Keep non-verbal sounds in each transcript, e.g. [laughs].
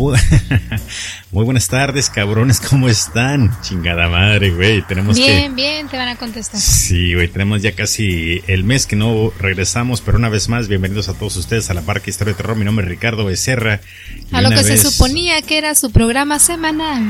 Muy, [laughs] muy buenas tardes, cabrones, ¿cómo están? Chingada madre, güey. Tenemos bien, bien, te van a contestar. Sí, güey, tenemos ya casi el mes que no regresamos, pero una vez más, bienvenidos a todos ustedes a la Parque Historia de Terror. Mi nombre es Ricardo Becerra. A lo que se suponía que era su programa semanal.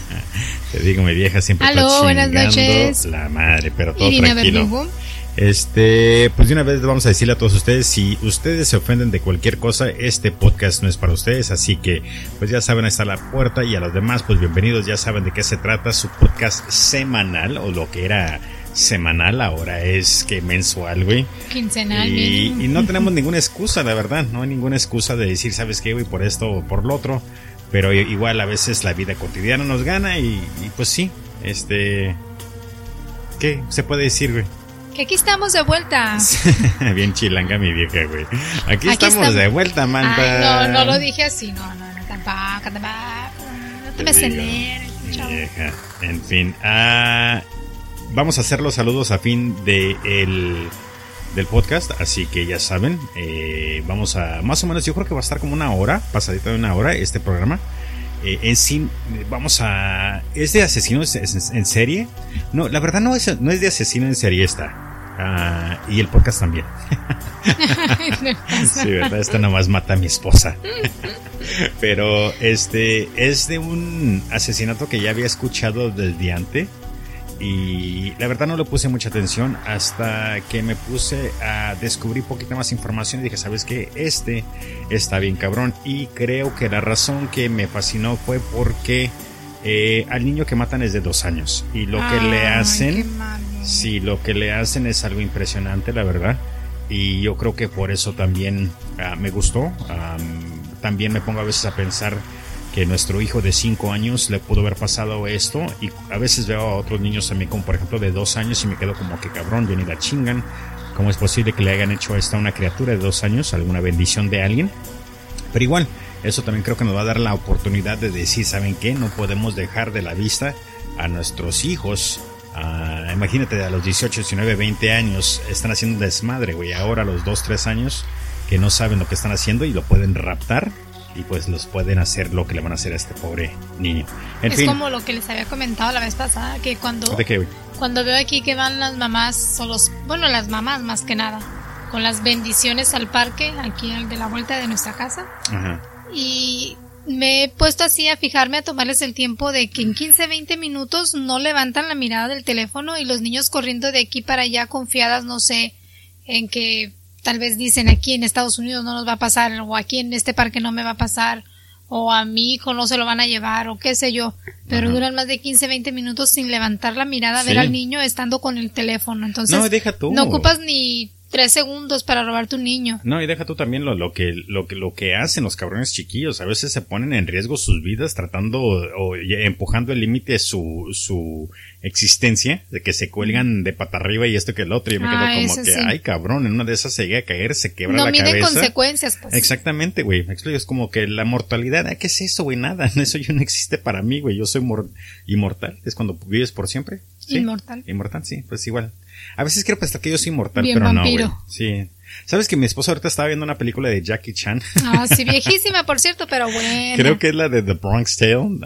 [laughs] te digo, mi vieja siempre Aló, buenas noches. La madre, pero todo tranquilo. Este, pues de una vez vamos a decirle a todos ustedes, si ustedes se ofenden de cualquier cosa, este podcast no es para ustedes, así que pues ya saben, ahí está la puerta y a los demás, pues bienvenidos, ya saben de qué se trata su podcast semanal o lo que era semanal, ahora es que mensual, güey. Quincenal. Y, y, no [laughs] tenemos ninguna excusa, la verdad, no hay ninguna excusa de decir, ¿sabes qué, güey? Por esto o por lo otro, pero igual a veces la vida cotidiana nos gana y, y pues sí, este... ¿Qué se puede decir, güey? Que aquí estamos de vuelta. [laughs] Bien chilanga mi vieja, güey. Aquí, estamos, de vuelta, Manta. no, no lo dije así, no, no, no, tampoco, tampoco. No te me leer, vieja. En fin, ah, vamos a hacer los saludos a fin de el, del podcast, así que ya saben, eh, vamos a, más o menos, yo creo que va a estar como una hora, pasadita de una hora este programa. Eh, en sí, vamos a... ¿Es de asesinos en, serie? No, la verdad no es, no es de asesino en serie esta. Ah, y el podcast también. [laughs] sí, ¿verdad? Esta nomás mata a mi esposa. Pero este es de un asesinato que ya había escuchado del diante. Y la verdad no le puse mucha atención hasta que me puse a descubrir poquita más información y dije, ¿sabes qué? Este está bien cabrón. Y creo que la razón que me fascinó fue porque eh, al niño que matan es de dos años. Y lo que le hacen Sí, lo que le hacen es algo impresionante, la verdad. Y yo creo que por eso también ah, me gustó. también me pongo a veces a pensar que nuestro hijo de 5 años le pudo haber pasado esto. Y a veces veo a otros niños también, como por ejemplo de 2 años, y me quedo como que cabrón, yo ni la chingan. ¿Cómo es posible que le hayan hecho esto a una criatura de 2 años? ¿Alguna bendición de alguien? Pero igual, eso también creo que nos va a dar la oportunidad de decir, ¿saben qué? No podemos dejar de la vista a nuestros hijos Ah, imagínate, a los 18, 19, 20 años están haciendo desmadre, güey. Ahora a los 2, 3 años que no saben lo que están haciendo y lo pueden raptar y pues los pueden hacer lo que le van a hacer a este pobre niño. es como lo que les había comentado la vez pasada, que cuando, cuando veo aquí que van las mamás, o los, bueno, las mamás más que nada, con las bendiciones al parque, aquí de la vuelta de nuestra casa. Ajá. Y me he puesto así a fijarme, a tomarles el tiempo de que en 15, 20 minutos no levantan la mirada del teléfono y los niños corriendo de aquí para allá confiadas, no sé, en que tal vez dicen aquí en Estados Unidos no nos va a pasar o aquí en este parque no me va a pasar o a mi hijo no se lo van a llevar o qué sé yo, pero duran más de 15, 20 minutos sin levantar la mirada a ver al niño estando con el teléfono. Entonces, no, deja tú. no ocupas ni tres segundos para robar tu niño. No, y deja tú también lo, lo, que, lo, que, lo que hacen los cabrones chiquillos. A veces se ponen en riesgo sus vidas tratando o, empujando el límite su, su existencia, de que se cuelgan de pata arriba y esto que el otro. Y me quedo ah, como que, ay cabrón, en una de esas se llega a caer, se quebra la cabeza. No consecuencias, pues. Exactamente, güey. Es como que la mortalidad, ¿qué es eso, güey? Nada, [laughs] eso ya no existe para mí, güey. Yo soy inmortal. Es cuando vives por siempre. Inmortal. Inmortal, sí, pues igual. A veces quiero pensar que yo soy inmortal, pero no, güey. Sí. ¿Sabes que mi esposa ahorita estaba viendo una película de Jackie Chan? Ah, sí, [laughs] viejísima, por cierto, pero bueno. Creo que es la de The Bronx Tale. Uh,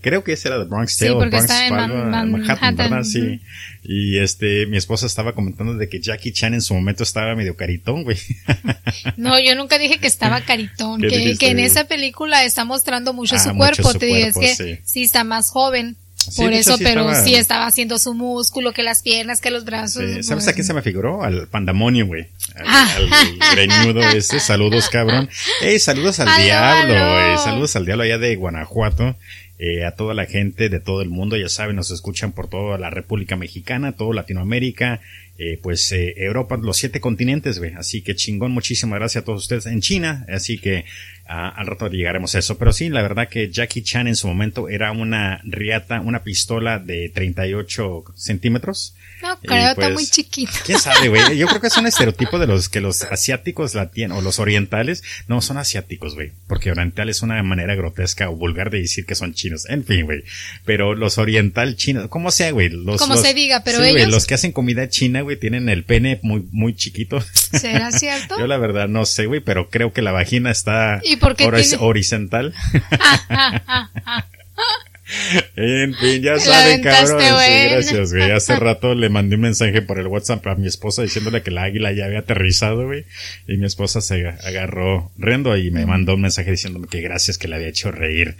creo que esa era The Bronx Tale. Sí, porque está en Manhattan, ¿verdad? Sí. Y este, mi esposa estaba comentando de que Jackie Chan en su momento estaba medio caritón, güey. [laughs] No, yo nunca dije que estaba caritón. Que, que, en esa película está mostrando mucho ah, su cuerpo. Te digo, es que sí está más joven. Por eso, pero sí estaba haciendo su músculo, que las piernas, que los brazos. ¿Sabes a quién se me figuró? Al pandamonio, güey. Al, ah. greñudo este. [laughs] Saludos, cabrón. Ey, saludos al diablo, güey. Saludos al diablo allá de Guanajuato. Eh, a toda la gente de todo el mundo, ya saben, nos escuchan por toda la República Mexicana, toda Latinoamérica, eh, pues eh, Europa, los siete continentes, güey. Así que chingón, muchísimas gracias a todos ustedes en China. Así que Ah, al rato llegaremos a eso. Pero sí, la verdad que Jackie Chan en su momento era una riata, una pistola de 38 centímetros. No creo, está muy pues, chiquito. ¿Quién sabe, güey? [laughs] Yo creo que es un estereotipo de los que los asiáticos la tienen, o los orientales. No, son asiáticos, güey. Porque oriental es una manera grotesca o vulgar de decir que son chinos. En fin, güey. Pero los oriental chinos, ¿cómo sea, güey? Los, como se diga, pero ellos. los que hacen comida china, güey, tienen el pene muy, muy chiquito. ¿Será [laughs] cierto? Yo la verdad no sé, güey, pero creo que la vagina está. ¿Y porque horizontal. [laughs] En fin, ya [laughs] saben, cabrón. gracias, güey. Hace [laughs] rato le mandé un mensaje por el WhatsApp a mi esposa diciéndole que la águila ya había aterrizado, güey. Y mi esposa se agarró riendo y me mandó un mensaje diciéndome que gracias que le había hecho reír.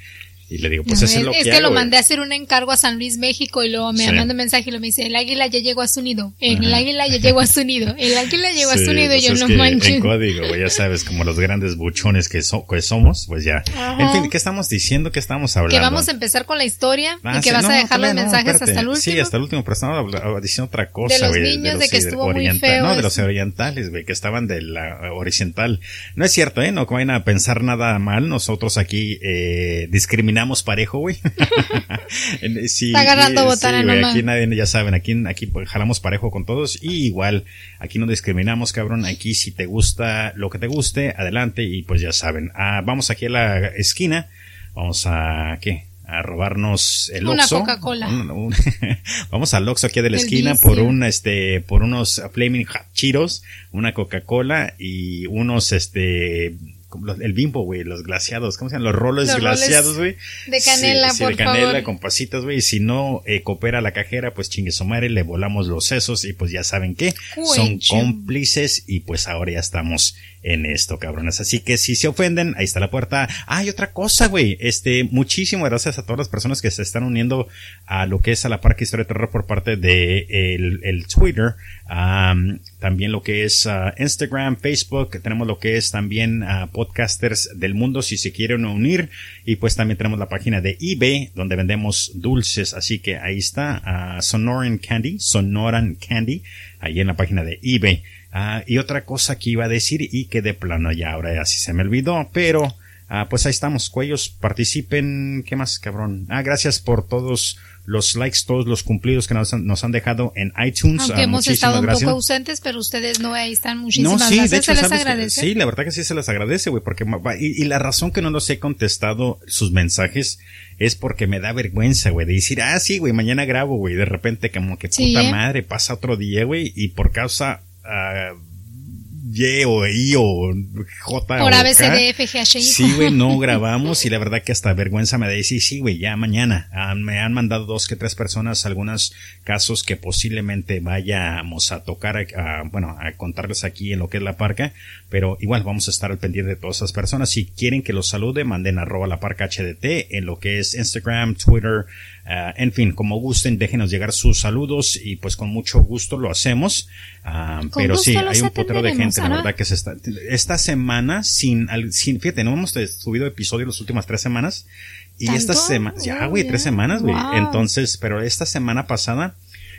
Y le digo, pues eso es lo que Es que lo mandé a hacer un encargo a San Luis, México, y luego me sí. un mensaje y lo me dice, el águila ya llegó a su nido, el águila ya llegó a su nido, el águila llegó a su nido, y yo pues no manches. En código, ya sabes, como los grandes buchones que, somos, pues ya. En fin, ¿qué estamos diciendo? ¿Qué estamos hablando? Que vamos a empezar con la historia y ah, que vas a dejar los mensajes hasta el último. Sí, hasta el último, pero estamos diciendo otra cosa, De los niños, de, que estuvo muy feo. No, de los orientales, güey, que estaban de la horizontal. No es cierto, ¿eh? No vayan a pensar nada mal. Nosotros aquí eh, discriminamos parejo, güey. [laughs] sí, Está agarrando botana Aquí nadie, ya saben, aquí, aquí pues, jalamos parejo con todos y igual, aquí no discriminamos, cabrón. Aquí si te gusta lo que te guste, adelante y pues ya saben. Ah, vamos aquí a la esquina. Vamos a, ¿qué? a robarnos el Una Coca-Cola. [laughs] vamos al Oxxo aquí de la esquina por un este por unos Flaming Chiros, una Coca-Cola y unos este el bimbo, güey, los glaciados, ¿cómo se llaman? Los roles glaciados, güey. De canela, sí, por de canela con pasitas, güey. Y si no eh, coopera la cajera, pues chingue su madre, le volamos los sesos y pues ya saben qué. Son cómplices y pues ahora ya estamos en esto, cabrones. Así que si se ofenden, ahí está la puerta. Ah, y otra cosa, güey. Este, muchísimas gracias a todas las personas que se están uniendo a lo que es a la Parque Historia de Terror por parte de el, el Twitter. también lo que es uh, Instagram, Facebook. Tenemos lo que es también uh, podcasters del mundo si se quieren unir. Y pues también tenemos la página de eBay donde vendemos dulces. Así que ahí está uh, Sonoran Candy, Sonoran Candy, ahí en la página de eBay. Ah, y otra cosa que iba a decir y que de plano ya ahora así se me olvidó, pero ah, pues ahí estamos, cuellos, participen, ¿qué más cabrón? Ah, gracias por todos los likes, todos los cumplidos que nos han, dejado en iTunes. Aunque ah, hemos estado un poco ausentes, pero ustedes no ahí están. Muchísimas no, sí, gracias. De hecho, se les agradece. Sí, la verdad que sí se les agradece, güey, porque y, y, la razón que no los he contestado sus mensajes es porque me da vergüenza, güey, de decir, ah, sí, güey, mañana grabo, güey, de repente como que puta ¿eh? madre, pasa otro día, güey, y por causa uh, Y o I o J Por Sí, güey, no grabamos y la verdad que hasta vergüenza me da decir, sí, güey, ya mañana. Ah, me han mandado dos que tres personas algunos casos que posiblemente vayamos a tocar, a, bueno, a contarles aquí en lo que es la parca, pero igual vamos a estar al pendiente de todas esas personas. Si quieren que los salude, manden arroba la parca HDT en lo que es Instagram, Twitter, Uh, en fin, como gusten, déjenos llegar sus saludos y pues con mucho gusto lo hacemos. Uh, pero sí, hay un potero de gente, la verdad que se está, esta semana sin, sin, fíjate, no hemos subido episodio las últimas tres semanas y esta semana, ya güey, tres semanas güey. Entonces, pero esta semana pasada,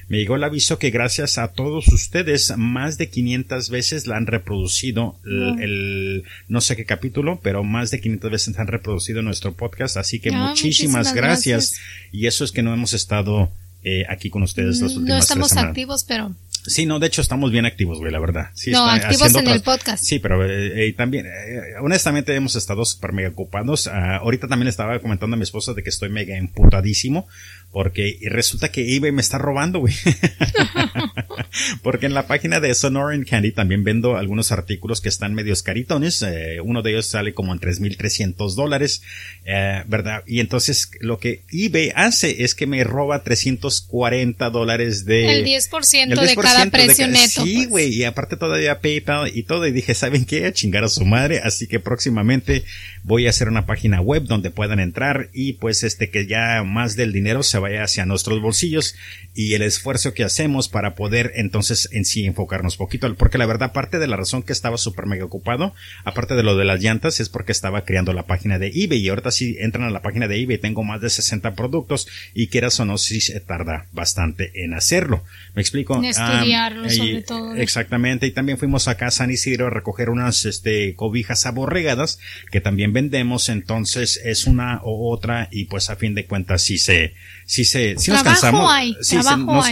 me llegó el aviso que gracias a todos ustedes más de 500 veces la han reproducido el, no sé qué capítulo, pero más de 500 veces han reproducido nuestro podcast, así que muchísimas, gracias. Y eso es que no hemos estado eh, aquí con ustedes las últimas No estamos activos, pero Sí, no, de hecho estamos bien activos, güey, la verdad. Sí, no, activos en el podcast. Sí, pero eh, también, eh, honestamente hemos estado súper mega ocupados. Ah, ahorita también estaba comentando a mi esposa de que estoy mega emputadísimo porque resulta que eBay me está robando, güey. [laughs] Porque en la página de Sonoran Candy también vendo algunos artículos que están medios caritones. Eh, uno de ellos sale como en 3.300 dólares, eh, ¿verdad? Y entonces lo que eBay hace es que me roba 340 dólares de... El 10%, de cada precio neto. Sí, pues. güey. Y aparte todavía PayPal y todo. Y dije, ¿saben qué? A chingar a su madre. Así que próximamente voy a hacer una página web donde puedan entrar y pues este que ya más del dinero se vaya hacia nuestros bolsillos y el esfuerzo que hacemos para poder entonces en sí enfocarnos poquito, porque la verdad parte de la razón que estaba súper mega ocupado, aparte de lo de las llantas, es porque estaba creando la página de eBay y ahorita si entran a la página de eBay tengo más de 60 productos y quieras o no, si se tarda bastante en hacerlo. ¿Me explico? En estudiarlo sobre todo. Exactamente, y también fuimos acá a San Isidro a recoger unas este, cobijas aborregadas que también vendemos, entonces es una u otra y pues a fin de cuentas sí se, sí se, sí nos cansamos. sí,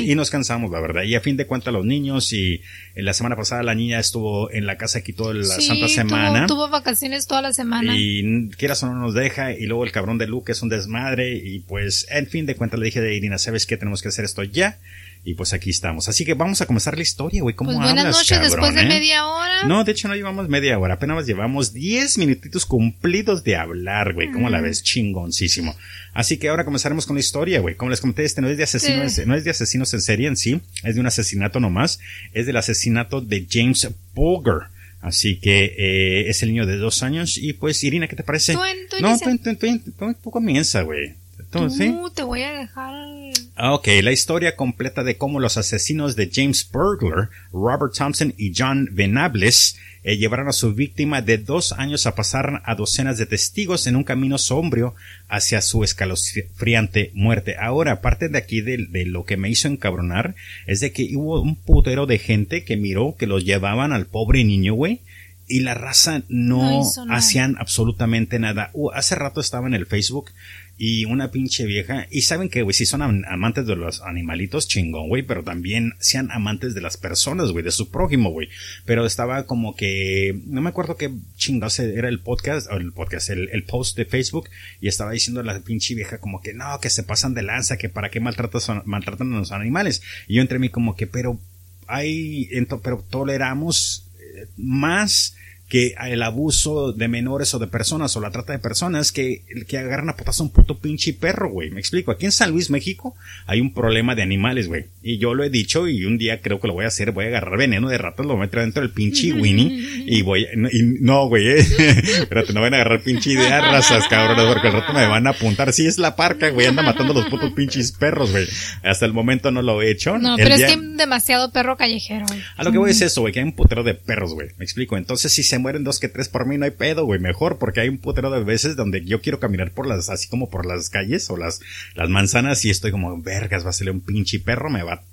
y nos cansamos, la verdad. Y a fin de cuentas los niños y la semana pasada la niña estuvo en la casa aquí toda la santa semana. Tuvo, tuvo vacaciones toda la semana. Y quieras o no nos deja y luego el cabrón de Luke es un desmadre y pues en fin de cuentas le dije de Irina, ¿sabes qué? Tenemos que hacer esto ya Y pues aquí estamos. Así que vamos a comenzar la historia, güey. ¿Cómo pues buenas noches, después de eh? media hora. No, de hecho no llevamos media hora. Apenas llevamos 10 minutitos cumplidos de hablar, güey. ¿Cómo la ves? Chingoncísimo. Así que ahora comenzaremos con la historia, güey. Como les comenté, este no es de asesinos, no es de asesinos en serie en sí. Es de un asesinato nomás. Es del asesinato de James Bulger. Así que eh, es el niño de dos años. Y pues, Irina, ¿qué te parece? no, tú, tú, tú, tú, comienza, güey. Tú, te voy a dejar. Ah, ok, la historia completa de cómo los asesinos de James Burglar, Robert Thompson y John Venables eh, llevaron a su víctima de dos años a pasar a docenas de testigos en un camino sombrio hacia su escalofriante muerte. Ahora, aparte de aquí de, de, lo que me hizo encabronar, es de que hubo un putero de gente que miró que los llevaban al pobre niño, güey, y la raza no, hacían absolutamente nada. Uh, hace rato estaba en el Facebook y una pinche vieja. Y saben que, güey, si son amantes de los animalitos, chingón, güey, pero también sean amantes de las personas, güey, de su prójimo, güey. Pero estaba como que, no me acuerdo qué chingados era el podcast, o el podcast, el, el, post de Facebook, y estaba diciendo la pinche vieja como que no, que se pasan de lanza, que para qué maltratan, maltratan a los animales. Y yo entre mí como que, pero hay, pero toleramos eh, más que el abuso de menores o de personas o la trata de personas que, que agarran a potas a un puto pinche perro, güey. Me explico. Aquí en San Luis, México, hay un problema de animales, güey. Y yo lo he dicho y un día creo que lo voy a hacer. Voy a agarrar veneno de ratas, lo voy a meter dentro del pinche [laughs] Winnie y voy y no, güey, eh. [laughs] Espérate, no van a agarrar pinche ideas razas, cabrones, porque al rato me van a apuntar. Sí, es la parca, güey. Anda matando a los putos pinches perros, güey. Hasta el momento no lo he hecho. No, pero es que hay demasiado perro callejero, güey. A lo que voy es eso, güey, que hay un putero de perros, güey. Me explico. Entonces, si se mueren dos que tres por mí, no hay pedo, güey, mejor, porque hay un putero de veces donde yo quiero caminar por las, así como por las calles o las, las manzanas y estoy como, vergas, va a salir un pinche perro, me va a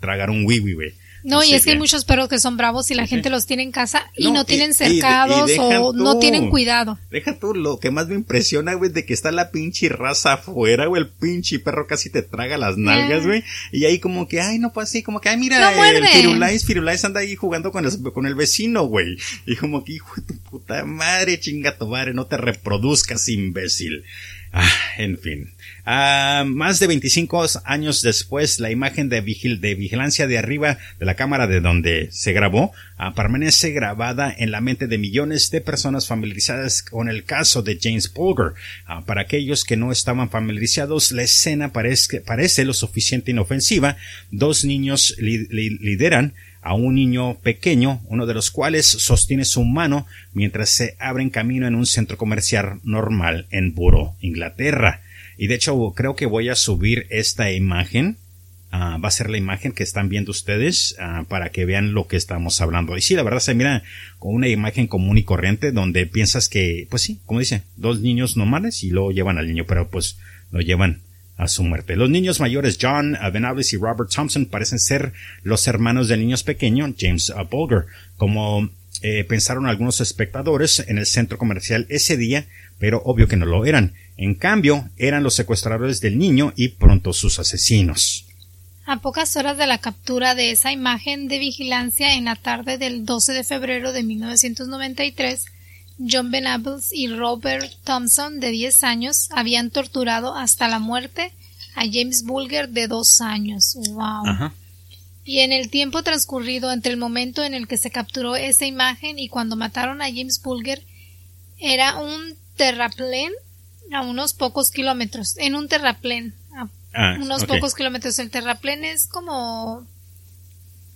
tragar un wiwi, güey. No, y es que hay muchos perros que son bravos y la gente los tiene en casa y no, tienen cercados o no tienen cuidado. Deja tú, lo que más me impresiona, güey, de que está la pinche raza afuera, güey, el pinche perro casi te traga las nalgas, güey, y ahí como que, ay, no, pues así, como que, ay, mira, el Firulais, Firulais anda ahí jugando con el, con el vecino, güey, y como que, hijo de tu puta madre, chinga tu madre, no te reproduzcas, imbécil. Ah, en fin. Ah, más de 25 años después, la imagen de, de, vigilancia de arriba de la cámara de donde se grabó ah, permanece grabada en la mente de millones de personas familiarizadas con el caso de James Polgar. Ah, para aquellos que no estaban familiarizados, la escena parece, parece lo suficiente inofensiva. Dos niños lideran a un niño pequeño, uno de los cuales sostiene su mano mientras se abren camino en un centro comercial normal en Buro, Inglaterra. Y de hecho creo que voy a subir esta imagen. Ah, va a ser la imagen que están viendo ustedes ah, para que vean lo que estamos hablando. Y sí, la verdad se mira con una imagen común y corriente donde piensas que, pues sí, como dice, dos niños normales y luego llevan al niño, pero pues lo llevan a su muerte. Los niños mayores John Venables y Robert Thompson parecen ser los hermanos del niño pequeño James Bulger, como eh, pensaron algunos espectadores en el centro comercial ese día, pero obvio que no lo eran. En cambio, eran los secuestradores del niño y pronto sus asesinos. A pocas horas de la captura de esa imagen de vigilancia en la tarde del 12 de febrero de 1993, John Venables y Robert Thompson, de 10 años, habían torturado hasta la muerte a James Bulger, de 2 años. ¡Wow! Y en el tiempo transcurrido entre el momento en el que se capturó esa imagen y cuando mataron a James Bulger, era un terraplén a unos pocos kilómetros. En un terraplén. A ah, unos pocos kilómetros. El terraplén es como.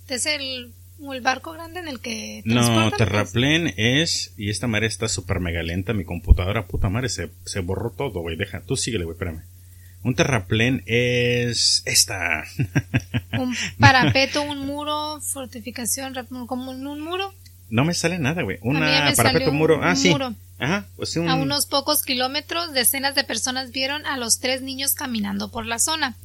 Es el el barco grande en el que No, Terraplén es y esta madre está súper mega lenta, mi computadora puta madre se, se borró todo, güey, deja, tú síguele, güey, espérame. Un terraplén es esta. [laughs] un parapeto, un muro, fortificación, como un, muro. No me sale nada, güey. Una parapeto, un muro. Ah, sí. Ajá, pues A unos pocos kilómetros, decenas de personas vieron a los tres niños caminando por la zona.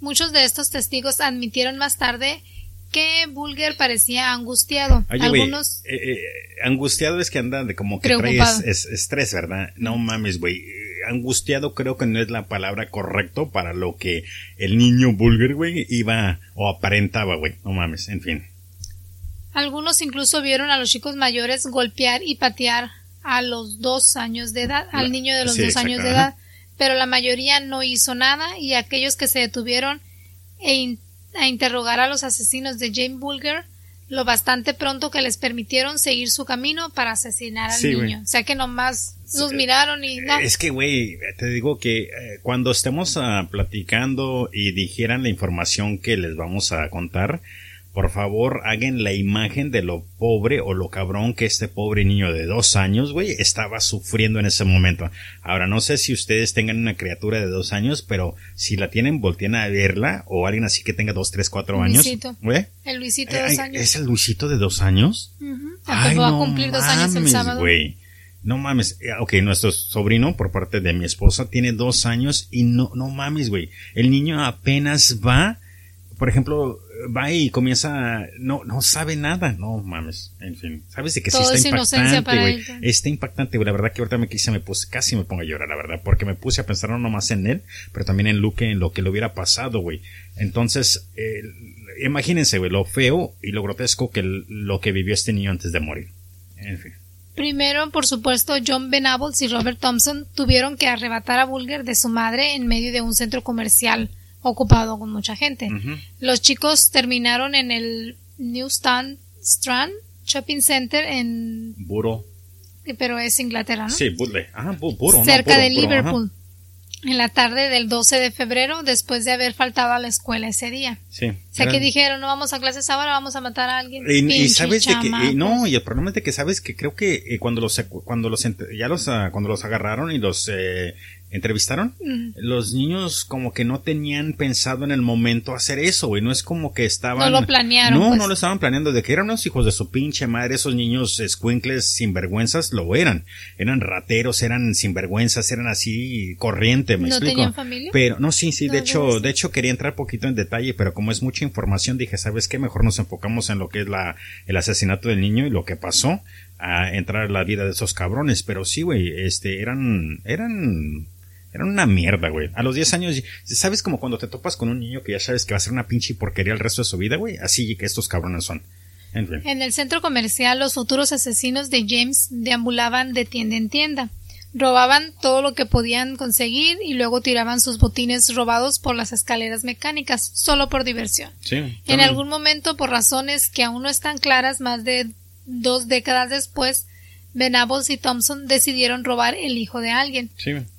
Muchos de estos testigos admitieron más tarde que Bulger parecía angustiado. Algunos. Eh, eh, angustiado es que anda de como que trae estrés, ¿verdad? No mames, güey. Angustiado creo que no es la palabra correcta para lo que el niño Bulger, güey, iba o aparentaba, güey. No mames, en fin. Algunos incluso vieron a los chicos mayores golpear y patear a los dos años de edad, al niño de los dos años de edad, pero la mayoría no hizo nada y aquellos que se detuvieron e a interrogar a los asesinos de Jane Bulger lo bastante pronto que les permitieron seguir su camino para asesinar al niño. O sea que nomás los miraron y no. Es que, güey, te digo que eh, cuando estemos uh, platicando y dijeran la información que les vamos a contar, por favor hagan la imagen de lo pobre o lo cabrón que este pobre niño de dos años, güey, estaba sufriendo en ese momento. Ahora, no sé si ustedes tengan una criatura de dos años, pero si la tienen, volteen a verla, o alguien así que tenga dos, tres, cuatro años. ¿Güey? El Luisito de dos años. ¿Es el Luisito de dos años? Ay, va a cumplir dos años el sábado. Güey. No mames, eh, ok, nuestro sobrino por parte de mi esposa tiene dos años y no, no mames, güey. El niño apenas va, por ejemplo, va y comienza, no, no sabe nada, no mames, en fin, sabes de que sí está impactante, güey, está impactante, güey, la verdad que ahorita me quise, me puse, casi me pongo a llorar, la verdad, porque me puse a pensar no nomás en él, pero también en Luke, en lo que le hubiera pasado, güey, entonces, eh, imagínense, güey, lo feo y lo grotesco que lo que vivió este niño antes de morir, en fin. Primero, por supuesto, John Venables y Robert Thompson tuvieron que arrebatar a Bulger de su madre en medio de un centro comercial ocupado con mucha gente. Los chicos terminaron en el Newstand Strand Shopping Center en... Buro. Pero es Inglaterra, ¿no? Sí, Buro. Ah, Buro. Cerca de Liverpool. En la tarde del 12 de febrero, después de haber faltado a la escuela ese día. Sí. O sea, que dijeron, no vamos a clases ahora, vamos a matar a alguien. Y, sabes de que, no, y el problema es de que sabes que creo que eh, cuando los, cuando los, ya los, ah, cuando los agarraron y los, eh, entrevistaron, los niños como que no tenían pensado en el momento hacer eso, güey. No es como que estaban. No lo planearon. No, pues. no lo estaban planeando. De que eran unos hijos de su pinche madre, esos niños escuincles sinvergüenzas lo eran. Eran rateros, eran sinvergüenzas, eran así corriente, me ¿No explico. tenían familia? Pero, no, sí, sí, de hecho, de hecho quería entrar poquito en detalle, pero como es mucha información, dije, ¿sabes qué? Mejor nos enfocamos en lo que es la, el asesinato del niño y lo que pasó a entrar en la vida de esos cabrones. Pero sí, güey, este, eran, eran era una mierda, güey. A los 10 años, ¿sabes como cuando te topas con un niño que ya sabes que va a ser una pinche porquería el resto de su vida, güey? Así que estos cabrones son. En, el centro comercial, los futuros asesinos de James deambulaban de tienda en tienda. Robaban todo lo que podían conseguir y luego tiraban sus botines robados por las escaleras mecánicas, solo por diversión. Sí, en algún momento, por razones que aún no están claras, más de dos décadas después, Venables y Thompson decidieron robar el hijo de alguien.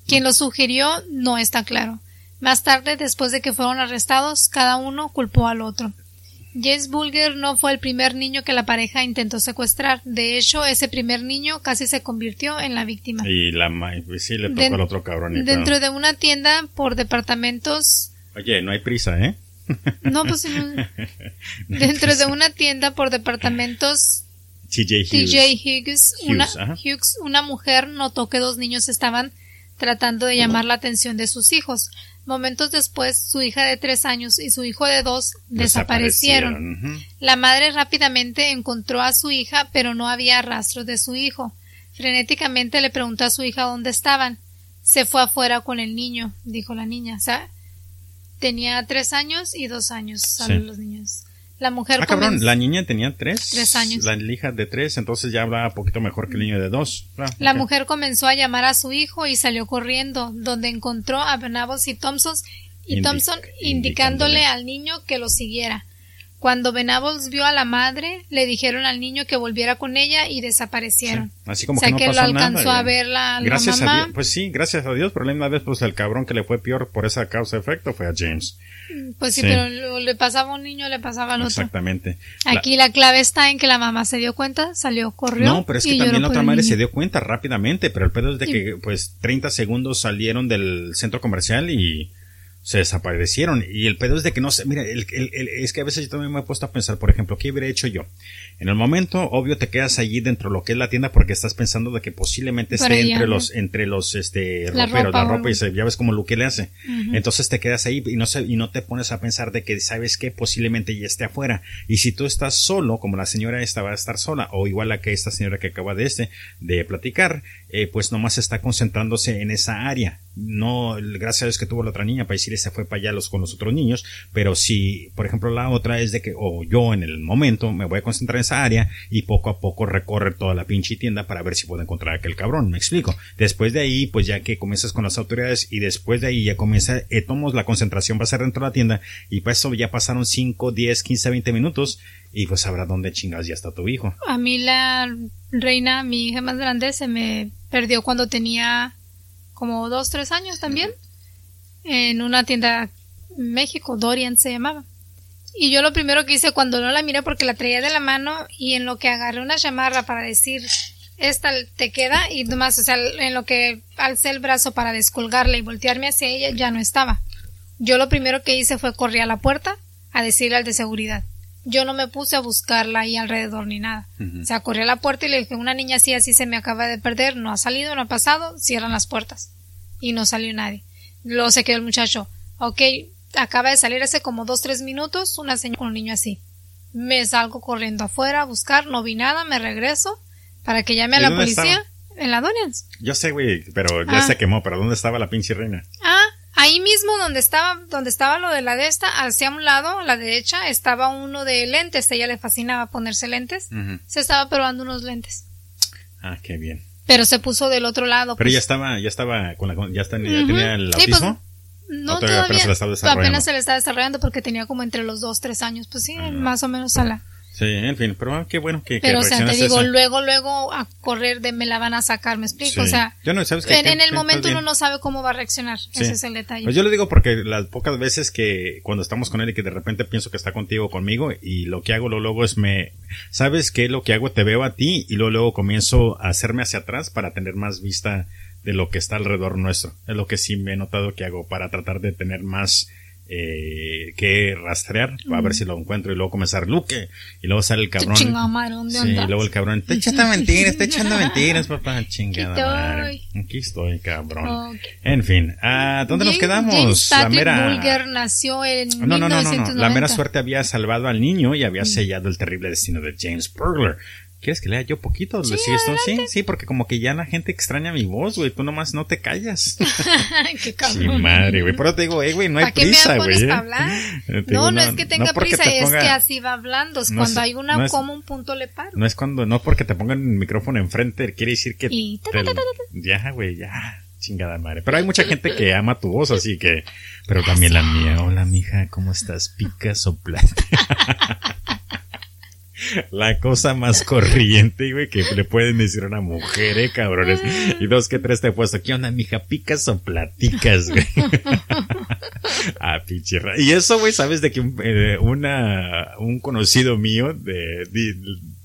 Quien lo sugirió no está claro. Más tarde, después de que fueron arrestados, cada uno culpó al otro. James Bulger no fue el primer niño que la pareja intentó secuestrar. De hecho, ese primer niño casi se convirtió en la víctima. Y la pues sí le tocó al otro cabrón. dentro de una tienda por departamentos. Oye, no hay prisa, ¿eh? No, pues [laughs] dentro de una tienda por departamentos TJ Hughes, una, Hughes, una mujer notó que dos niños estaban tratando de llamar la atención de sus hijos. Momentos después, su hija de tres años y su hijo de dos desaparecieron. La madre rápidamente encontró a su hija, pero no había rastro de su hijo. Frenéticamente le preguntó a su hija dónde estaban. Se fue afuera con el niño, dijo la niña. O sea, tenía tres años y dos años, los niños. La mujer. Ah, cabrón, la niña tenía tres. Tres años. La hija de tres, entonces ya hablaba un poquito mejor que el niño de dos. Ah, la mujer comenzó a llamar a su hijo y salió corriendo, donde encontró a Benavos y Thompson, y Thompson indicándole al niño que lo siguiera. Cuando Venables vio a la madre, le dijeron al niño que volviera con ella y desaparecieron. Así como o sea, que, no lo alcanzó a ver la, gracias mamá. A Dios, pues sí, gracias a Dios, pero la misma vez pues el cabrón que le fue peor por esa causa-efecto fue a James. Pues sí, pero le pasaba a un niño, le pasaba al otro. Exactamente. Aquí la... clave está en que la mamá se dio cuenta, salió, corrió. No, pero es que también la otra madre se dio cuenta rápidamente, pero el pedo es de que pues 30 segundos salieron del centro comercial y se desaparecieron. Y el pedo es de que no sé, mira, el, es que a veces yo también me he puesto a pensar, por ejemplo, ¿qué hubiera hecho yo? En el momento, obvio, te quedas allí dentro de lo que es la tienda porque estás pensando de que posiblemente esté entre los, entre los, este, la roperos, ropa, la ropa, y se, ya ves como lo que le hace. Entonces te quedas ahí y no se, y no te pones a pensar de que, ¿sabes que Posiblemente ya esté afuera. Y si tú estás solo, como la señora esta va a estar sola, o igual la que esta señora que acaba de este, de platicar, eh, pues nomás está concentrándose en esa área. No, gracias a Dios que tuvo la otra niña para decir se fue para allá los, con los otros niños, pero si, por ejemplo, la otra es de que, o yo en el momento me voy a concentrar en esa área y poco a poco recorrer toda la pinche tienda para ver si puedo encontrar a aquel cabrón, me explico. Después de ahí, pues ya que comienzas con las autoridades y después de ahí ya comienza, eh, tomos la concentración va a ser dentro de la tienda y para eso ya pasaron 5, 10, 15, 20 minutos y pues sabrá dónde chingas ya está tu hijo. A mí la reina, mi hija más grande, se me perdió cuando tenía como dos, tres años también, en una tienda en México, Dorian se llamaba. Y yo lo primero que hice cuando no la miré porque la traía de la mano y en lo que agarré una chamarra para decir esta te queda y demás, o sea, en lo que alcé el brazo para descolgarla y voltearme hacia ella ya no estaba. Yo lo primero que hice fue correr a la puerta a decirle al de seguridad. Yo no me puse a buscarla ahí alrededor ni nada. O sea, corrí a la puerta y le dije, una niña así, así se me acaba de perder, no ha salido, no ha pasado, cierran las puertas y no salió nadie. Luego se quedó el muchacho. Ok, acaba de salir hace como dos, tres minutos una señora con un niño así. Me salgo corriendo afuera a buscar, no vi nada, me regreso para que llame a la policía. En la Donians. Yo sé, güey, pero ya ah. se quemó, pero ¿dónde estaba la pinche reina? Ah, ahí mismo donde estaba, donde estaba lo de la de esta, hacia un lado, a la derecha, estaba uno de lentes, a ella le fascinaba ponerse lentes. Se estaba probando unos lentes. Ah, qué bien. Pero se puso del otro lado. Pero ya pues. estaba, ya estaba con la, ya, está, ya tenía el pues, no, todavía, apenas se desarrollando. Apenas se le estaba desarrollando porque tenía como entre los dos, tres años. Pues sí, más o menos a la, Sí, en fin, pero ah, qué bueno que Pero, o sea, te digo, luego, luego a correr de me la van a sacar, me explico, o sea, yo no, ¿sabes en, en el momento uno no sabe cómo va a reaccionar, ese es el detalle. Pues yo le digo porque las pocas veces que cuando estamos con él y que de repente pienso que está contigo o conmigo y lo que hago luego es me, ¿sabes qué? Lo que hago te veo a ti y luego, luego comienzo a hacerme hacia atrás para tener más vista de lo que está alrededor nuestro. Es lo que sí me he notado que hago para tratar de tener más eh, que rastrear a ver si lo encuentro y luego comenzar Luque y luego sale el cabrón sí, y luego el cabrón te echando mentiras está echando mentiras papá chingada madre. Aquí estoy cabrón. En fin ¿a dónde nos quedamos? la mera nació en no, no, no, no, la mera suerte había salvado al niño y había mm. sellado el terrible destino de James Burglar ¿Quieres que lea yo poquito? Sí, Sí, sí, porque como que ya la gente extraña mi voz, güey. Tú nomás no te callas. [laughs] Qué cabrón. Sí, madre, güey. Por eso te digo, eh, güey, no hay prisa, güey. ¿eh? [laughs] no, no, es que tenga prisa, es que así va hablando. Es cuando hay una como un punto le paro. No es cuando, no porque te pongan el micrófono enfrente, quiere decir que. ya, güey, ya. Chingada madre. Pero hay mucha gente que ama tu voz, así que. Pero también la mía. Hola, mija, ¿cómo estás? Picas o plata. [laughs] la cosa más corriente, güey, que le pueden decir a una mujer, eh, cabrones. Y dos que tres te he puesto, ¿qué onda, mija? ¿Picas o platicas, güey? [laughs] ah, pinche Y eso, güey, sabes de que eh, una, un conocido mío de,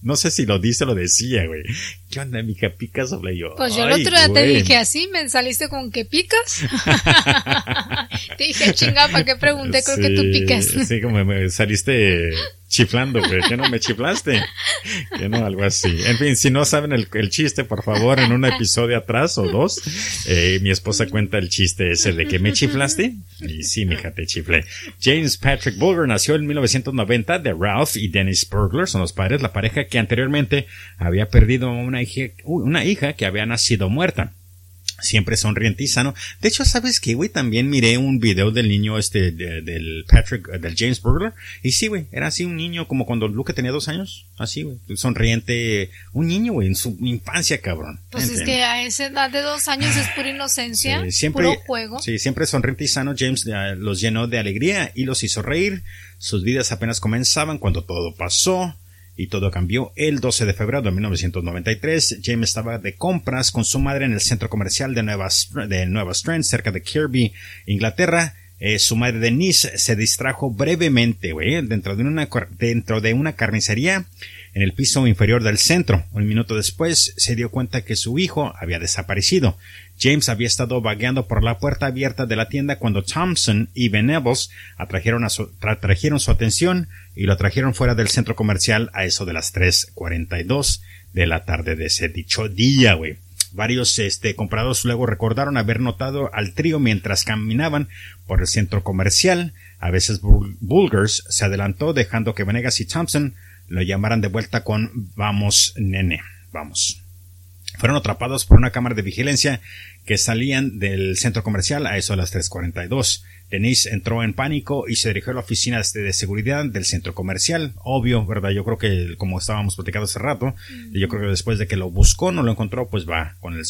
no sé si lo dice o lo decía, güey. ¿Qué onda, mija? ¿Picas o yo? Pues yo el otro día te dije así, me saliste con que picas. [laughs] te dije, chinga, ¿para qué pregunté? Creo que tú picas. [laughs] sí, como me saliste chiflando, güey. ¿Qué no me chiflaste? Que no, algo así. En fin, si no saben el, chiste, por favor, en un episodio atrás o dos, eh, mi esposa cuenta el chiste ese de que me chiflaste. Y sí, mija, te chiflé. James Patrick Bulger nació en 1990 de Ralph y Dennis Burglar, son los padres, la pareja que anteriormente había perdido una hija, una hija que había nacido muerta siempre sonriente y sano. De hecho, ¿sabes qué, güey? También miré un video del niño este, del Patrick, del James Burglar. Y sí, güey, era así un niño como cuando Luke tenía dos años. Así, güey, sonriente. Un niño, güey, en su infancia, cabrón. Pues es que a esa edad de dos años es pura inocencia, siempre, puro juego. Sí, siempre sonriente y sano. James eh, los llenó de alegría y los hizo reír. Sus vidas apenas comenzaban cuando todo pasó y todo cambió el 12 de febrero de 1993. James estaba de compras con su madre en el centro comercial de Nueva, de Nueva Strand, cerca de Kirby, Inglaterra. Eh, su madre Denise se distrajo brevemente, dentro de una, dentro de una carnicería en el piso inferior del centro. Un minuto después se dio cuenta que su hijo había desaparecido. James había estado vagueando por la puerta abierta de la tienda cuando Thompson y Venables atrajeron, atrajeron su atención y lo trajeron fuera del centro comercial a eso de las 3.42 de la tarde de ese dicho día, güey. Varios este, compradores luego recordaron haber notado al trío mientras caminaban por el centro comercial. A veces Bulgers se adelantó dejando que Venegas y Thompson lo llamaran de vuelta con vamos, nene, vamos. fueron atrapados por una cámara de vigilancia que salían del centro comercial a eso a las 3.42. Denise entró en pánico y se dirigió a la oficina de seguridad del centro comercial. Obvio, ¿verdad? Yo creo que, como estábamos platicando hace rato, yo creo que después de que lo buscó, no lo encontró, pues va con el,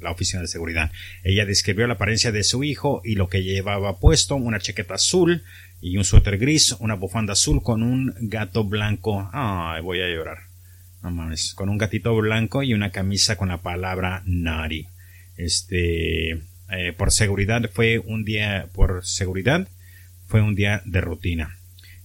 la oficina de seguridad. Ella describió la apariencia de su hijo y lo que llevaba puesto, una chaqueta azul y un suéter gris, una bufanda azul con un gato blanco. Ay, voy a llorar no mames, con un gatito blanco y una camisa con la palabra Nari. Este, eh, por seguridad fue un día, por seguridad fue un día de rutina.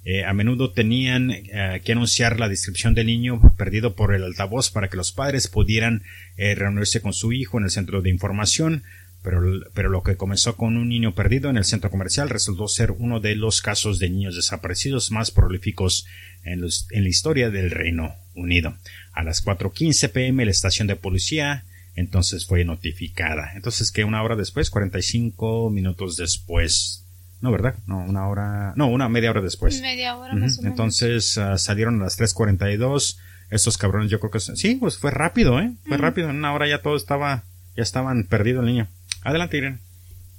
Eh, a menudo tenían eh, que anunciar la descripción del niño perdido por el altavoz para que los padres pudieran reunirse con su hijo en el centro de información, pero, pero, lo que comenzó con un niño perdido en el centro comercial resultó ser uno de los casos de niños desaparecidos más prolíficos en, en la historia del Reino Unido. A las 4.15 pm la estación de policía entonces fue notificada. Entonces que una hora después, 45 minutos después. No, ¿verdad? No, una hora. No, una media hora después. Media hora más Entonces uh, salieron a las 3.42. Estos cabrones, yo creo que. Sí, pues fue rápido, ¿eh? Fue rápido. En una hora ya todo estaba. Ya estaban perdido el niño. Adelante, Irene.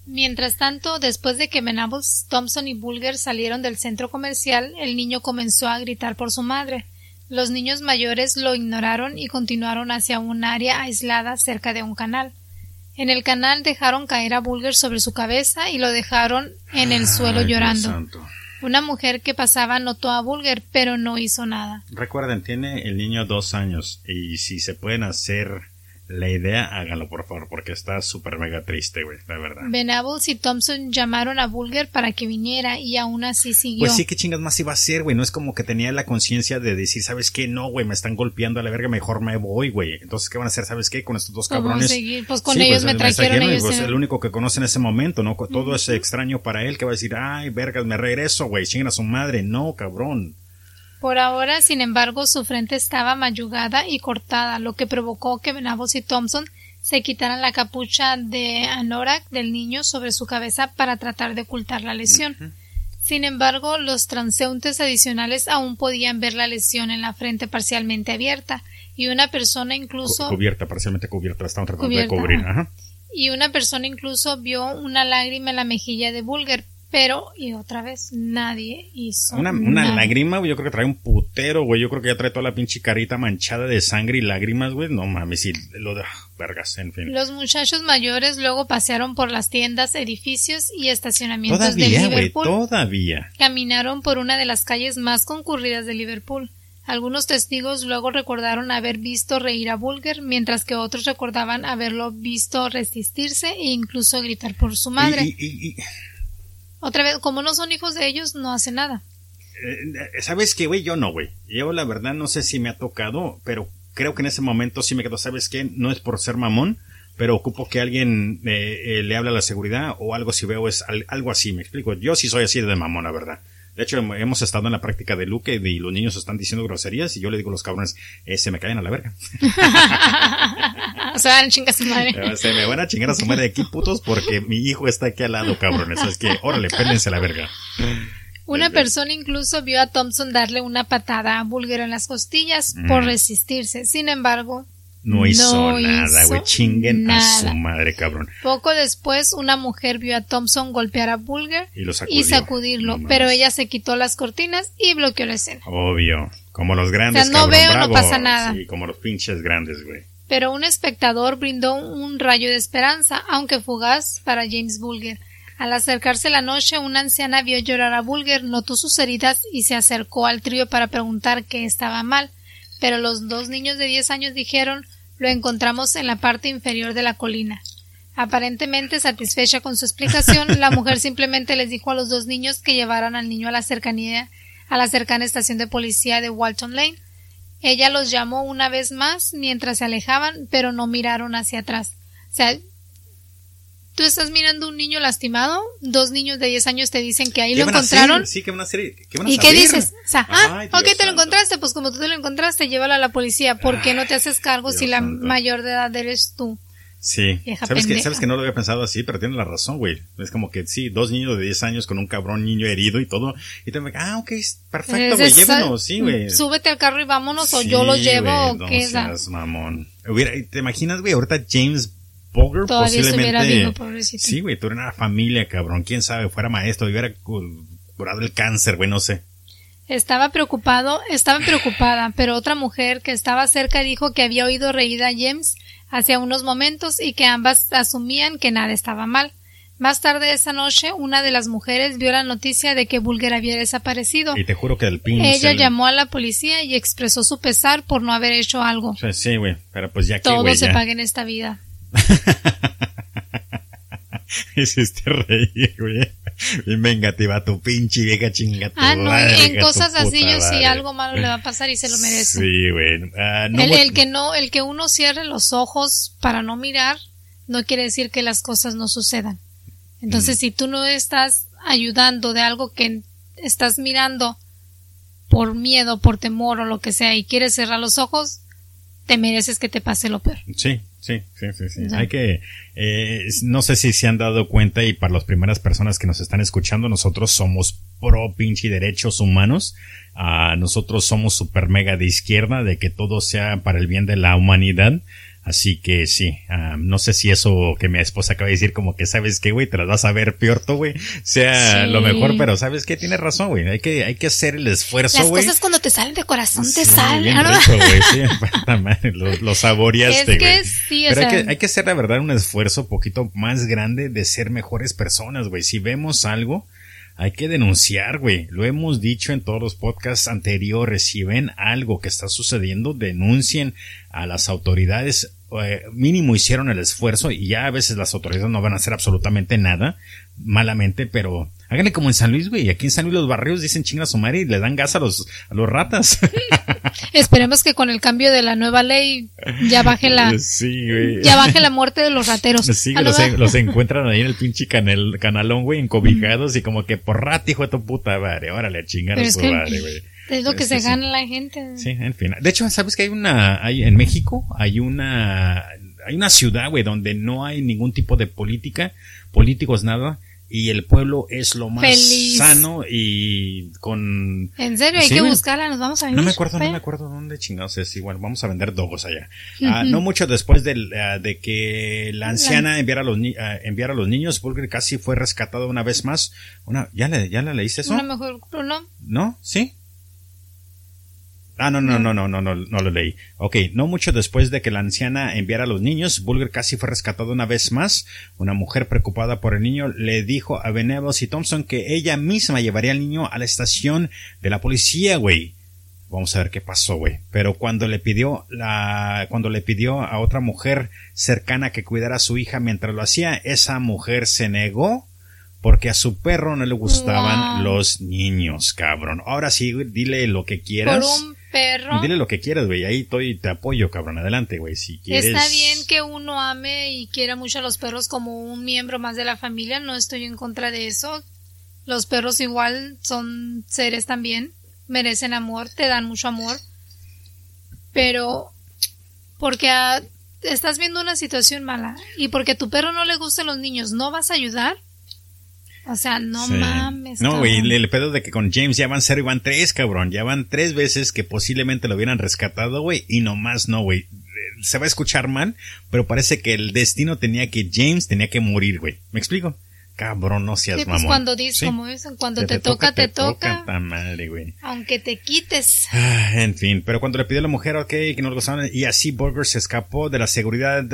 Mientras tanto, después de que Venables, Thompson y Bulger salieron del centro comercial, el niño comenzó a gritar por su madre. Los niños mayores lo ignoraron y continuaron hacia un área aislada cerca de un canal. En el canal dejaron caer a Bulger sobre su cabeza y lo dejaron en el suelo llorando. Una mujer que pasaba notó a Bulger, pero no hizo nada. Recuerden, tiene el niño dos años y si se pueden hacer la idea, háganlo por favor, porque está súper mega triste, güey, la verdad. Venables y Thompson llamaron a Bulger para que viniera y aún así siguió. Pues sí, qué chingas más iba a hacer, güey. No es como que tenía la conciencia de decir, ¿sabes qué? No, güey, me están golpeando a la verga, mejor me voy, güey. Entonces, ¿qué van a hacer? ¿Sabes qué? Con estos dos cabrones. Seguir? Pues con ellos pues, me trajeron. ellos pues, el único que conoce en ese momento, ¿no? Todo es extraño para él que va a decir, ay, vergas, me regreso, güey, chingan a su madre. No, cabrón. Por ahora, sin embargo, su frente estaba mayugada y cortada, lo que provocó que Venables y Thompson se quitaran la capucha de anorak del niño sobre su cabeza para tratar de ocultar la lesión. Sin embargo, los transeúntes adicionales aún podían ver la lesión en la frente parcialmente abierta y una persona incluso cubierta parcialmente cubierta estaban tratando de cubrir y una persona incluso vio una lágrima en la mejilla de Bulger pero, y otra vez, nadie hizo. Una, una lágrima, güey. Yo creo que trae un putero, güey. Yo creo que ya trae toda la pinche carita manchada de sangre y lágrimas, güey. No mames, y lo de. Ah, vergas, en fin. Los muchachos mayores luego pasearon por las tiendas, edificios y estacionamientos de Liverpool. todavía. Caminaron por una de las calles más concurridas de Liverpool. Algunos testigos luego recordaron haber visto reír a Bulger, mientras que otros recordaban haberlo visto resistirse e incluso gritar por su madre. y, otra vez, como no son hijos de ellos, no hace nada. Eh, ¿Sabes qué, güey? Yo no, güey. Yo la verdad no sé si me ha tocado, pero creo que en ese momento sí me quedo, ¿sabes qué? No es por ser mamón, pero ocupo que alguien eh, eh, le hable a la seguridad o algo si veo es algo así, me explico. Yo sí soy así de mamón, la verdad. De hecho, hemos estado en la práctica de Luke y los niños están diciendo groserías y yo le digo a los cabrones, eh, se me caen a la verga. [laughs] se van a chingar a su madre. Eh, se me van a chingar a su madre aquí, putos, porque mi hijo está aquí al lado, cabrones. Es que, órale, pélense a la verga. Una persona incluso vio a Thompson darle una patada a Bulger en las costillas por resistirse. Sin embargo, no hizo nada, güey. Chinguen a su madre, cabrón. Poco después, una mujer vio a Thompson golpear a Bulger y, sacudirlo, pero ella se quitó las cortinas y bloqueó la escena. Obvio. Como los grandes. O sea, no veo, no pasa nada. Sí, como los pinches grandes, güey. Pero un espectador brindó un rayo de esperanza, aunque fugaz, para James Bulger. Al acercarse la noche, una anciana vio llorar a Bulger, notó sus heridas y se acercó al trío para preguntar qué estaba mal pero los dos niños de diez años dijeron lo encontramos en la parte inferior de la colina. Aparentemente satisfecha con su explicación, [laughs] la mujer simplemente les dijo a los dos niños que llevaran al niño a la cercanía a la cercana estación de policía de Walton Lane. Ella los llamó una vez más mientras se alejaban, pero no miraron hacia atrás. O sea, tú estás mirando un niño lastimado, dos niños de 10 años te dicen que ahí lo encontraron. Sí, que van a hacer, ¿Y qué dices? O sea, ah, ok, te lo encontraste, pues como tú te lo encontraste, llévalo a la policía. ¿Por qué no te haces cargo si la mayor de edad eres tú? Sí. ¿Sabes que, Sabes que no lo había pensado así, pero tiene la razón, güey. Es como que sí, dos niños de 10 años con un cabrón niño herido y todo. Y te ah, ok, perfecto, güey, llévenos, sí, güey. Súbete al carro y vámonos, o yo lo llevo, o qué seas mamón. Hubiera, ¿Te imaginas, güey? Ahorita James Boger posiblemente. sí, güey, eres una familia, cabrón. Quién sabe, fuera maestro, hubiera curado el cáncer, güey, no sé. Estaba preocupado, estaba preocupada, pero otra mujer que estaba cerca dijo que había oído reír a James hacia unos momentos y que ambas asumían que nada estaba mal. Más tarde esa noche, una de las mujeres vio la noticia de que Bulger había desaparecido. Y te juro que el pin Ella llamó a la policía y expresó su pesar por no haber hecho algo. Sí, güey, pero pues ya que Todo se paga en esta vida. [laughs] Hiciste reír, güey. Bien vengativa, tu pinche vieja chinga. Ah, no, en cosas así yo sí algo malo le va a pasar y se lo merece. Sí, güey. Ah, el, que no, el que uno cierre los ojos para no mirar, no quiere decir que las cosas no sucedan. Entonces, mm. si tú no estás ayudando de algo que estás mirando por miedo, por temor o lo que sea y quieres cerrar los ojos, te mereces que te pase lo peor. Sí, Sí, sí, sí, sí. Hay que, eh, no sé si se han dado cuenta y para las primeras personas que nos están escuchando, nosotros somos pro pinche derechos humanos. Ah, nosotros somos super mega de izquierda, de que todo sea para el bien de la humanidad. Así que sí, ah, no sé si eso que mi esposa acaba de decir, como que sabes que, güey, te las vas a ver peor tú, güey, sea lo mejor, pero sabes que tienes razón, güey, hay que, hay que hacer el esfuerzo, güey. Las cosas cuando te salen de corazón te salen, ¿no? [laughs] sí, [laughs] lo, lo saboreaste, güey. Es que sí, pero hay, que, hay que hacer, la verdad, un esfuerzo un poquito más grande de ser mejores personas, güey. Si vemos algo, hay que denunciar, güey. Lo hemos dicho en todos los podcasts anteriores. Si ven algo que está sucediendo, denuncien a las autoridades eh, mínimo hicieron el esfuerzo y ya a veces las autoridades no van a hacer absolutamente nada malamente, pero háganle como en San Luis, güey. Aquí en San Luis los barrios dicen chinga su madre y le dan gas a los, a los ratas. [laughs] Esperemos que con el cambio de la nueva ley ya baje la, [laughs] ya baje la muerte de los rateros. [laughs] Sí, los, encuentran ahí en el pinche canal, canalón, güey, encobijados y como que por rat, hijo de tu puta madre, órale, a chingar a su madre, güey. Es lo que se gana la gente. Sí, en fin. De hecho, ¿sabes que hay una, hay, en México hay una, hay una ciudad, güey, donde no hay ningún tipo de política, políticos, nada, y el pueblo es lo más sano y con... En serio, hay que buscarla, nos vamos a No me acuerdo, no me acuerdo dónde chingados es, igual vamos a vender dogos allá. Ah, no mucho después de, ah, de que la anciana enviara a los, ah, enviara a los niños, Bulger casi fue rescatado una vez más. Una, ¿Ya le, ya le leíste eso? Una mejor, no. ¿No? ¿Sí? Ah, no, no, no, no, no, no, no lo leí. Ok, no mucho después de que la anciana enviara a los niños, Bulger casi fue rescatado una vez más. Una mujer preocupada por el niño le dijo a Benevols y Thompson que ella misma llevaría al niño a la estación de la policía, güey. Vamos a ver qué pasó, güey. Pero cuando le pidió la, cuando le pidió a otra mujer cercana que cuidara a su hija mientras lo hacía, esa mujer se negó porque a su perro no le gustaban los niños, cabrón. Ahora sí, dile lo que quieras. Por un perro. Dile lo que quieras, güey. Ahí estoy, te apoyo, cabrón. Adelante, güey. Si quieres. Está bien que uno ame y quiera mucho a los perros como un miembro más de la familia. No estoy en contra de eso. Los perros igual son seres también. Merecen amor, te dan mucho amor. Pero porque estás viendo una situación mala y porque a tu perro no le gustan los niños, ¿no vas a ayudar? O sea, no mames. No, güey, el, pedo de que con James ya van cero y van tres, cabrón. Ya van tres veces que posiblemente lo hubieran rescatado, güey. Y nomás no, güey. Se va a escuchar mal, pero parece que el destino tenía que James tenía que morir, güey. ¿Me explico? Cabrón, no seas sí, pues cuando dices, como dicen, cuando te, toca, te, toca. madre, güey. Aunque te quites. Ah, en fin, pero cuando le pidió a la mujer, ok, que no lo gozaban, y así Burger se escapó de la seguridad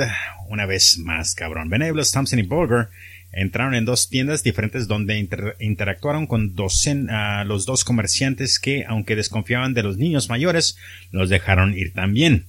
una vez más, cabrón. Benevolus, Thompson y Burger entraron en dos tiendas diferentes donde interactuaron con los dos comerciantes que, aunque desconfiaban de los niños mayores, los dejaron ir también.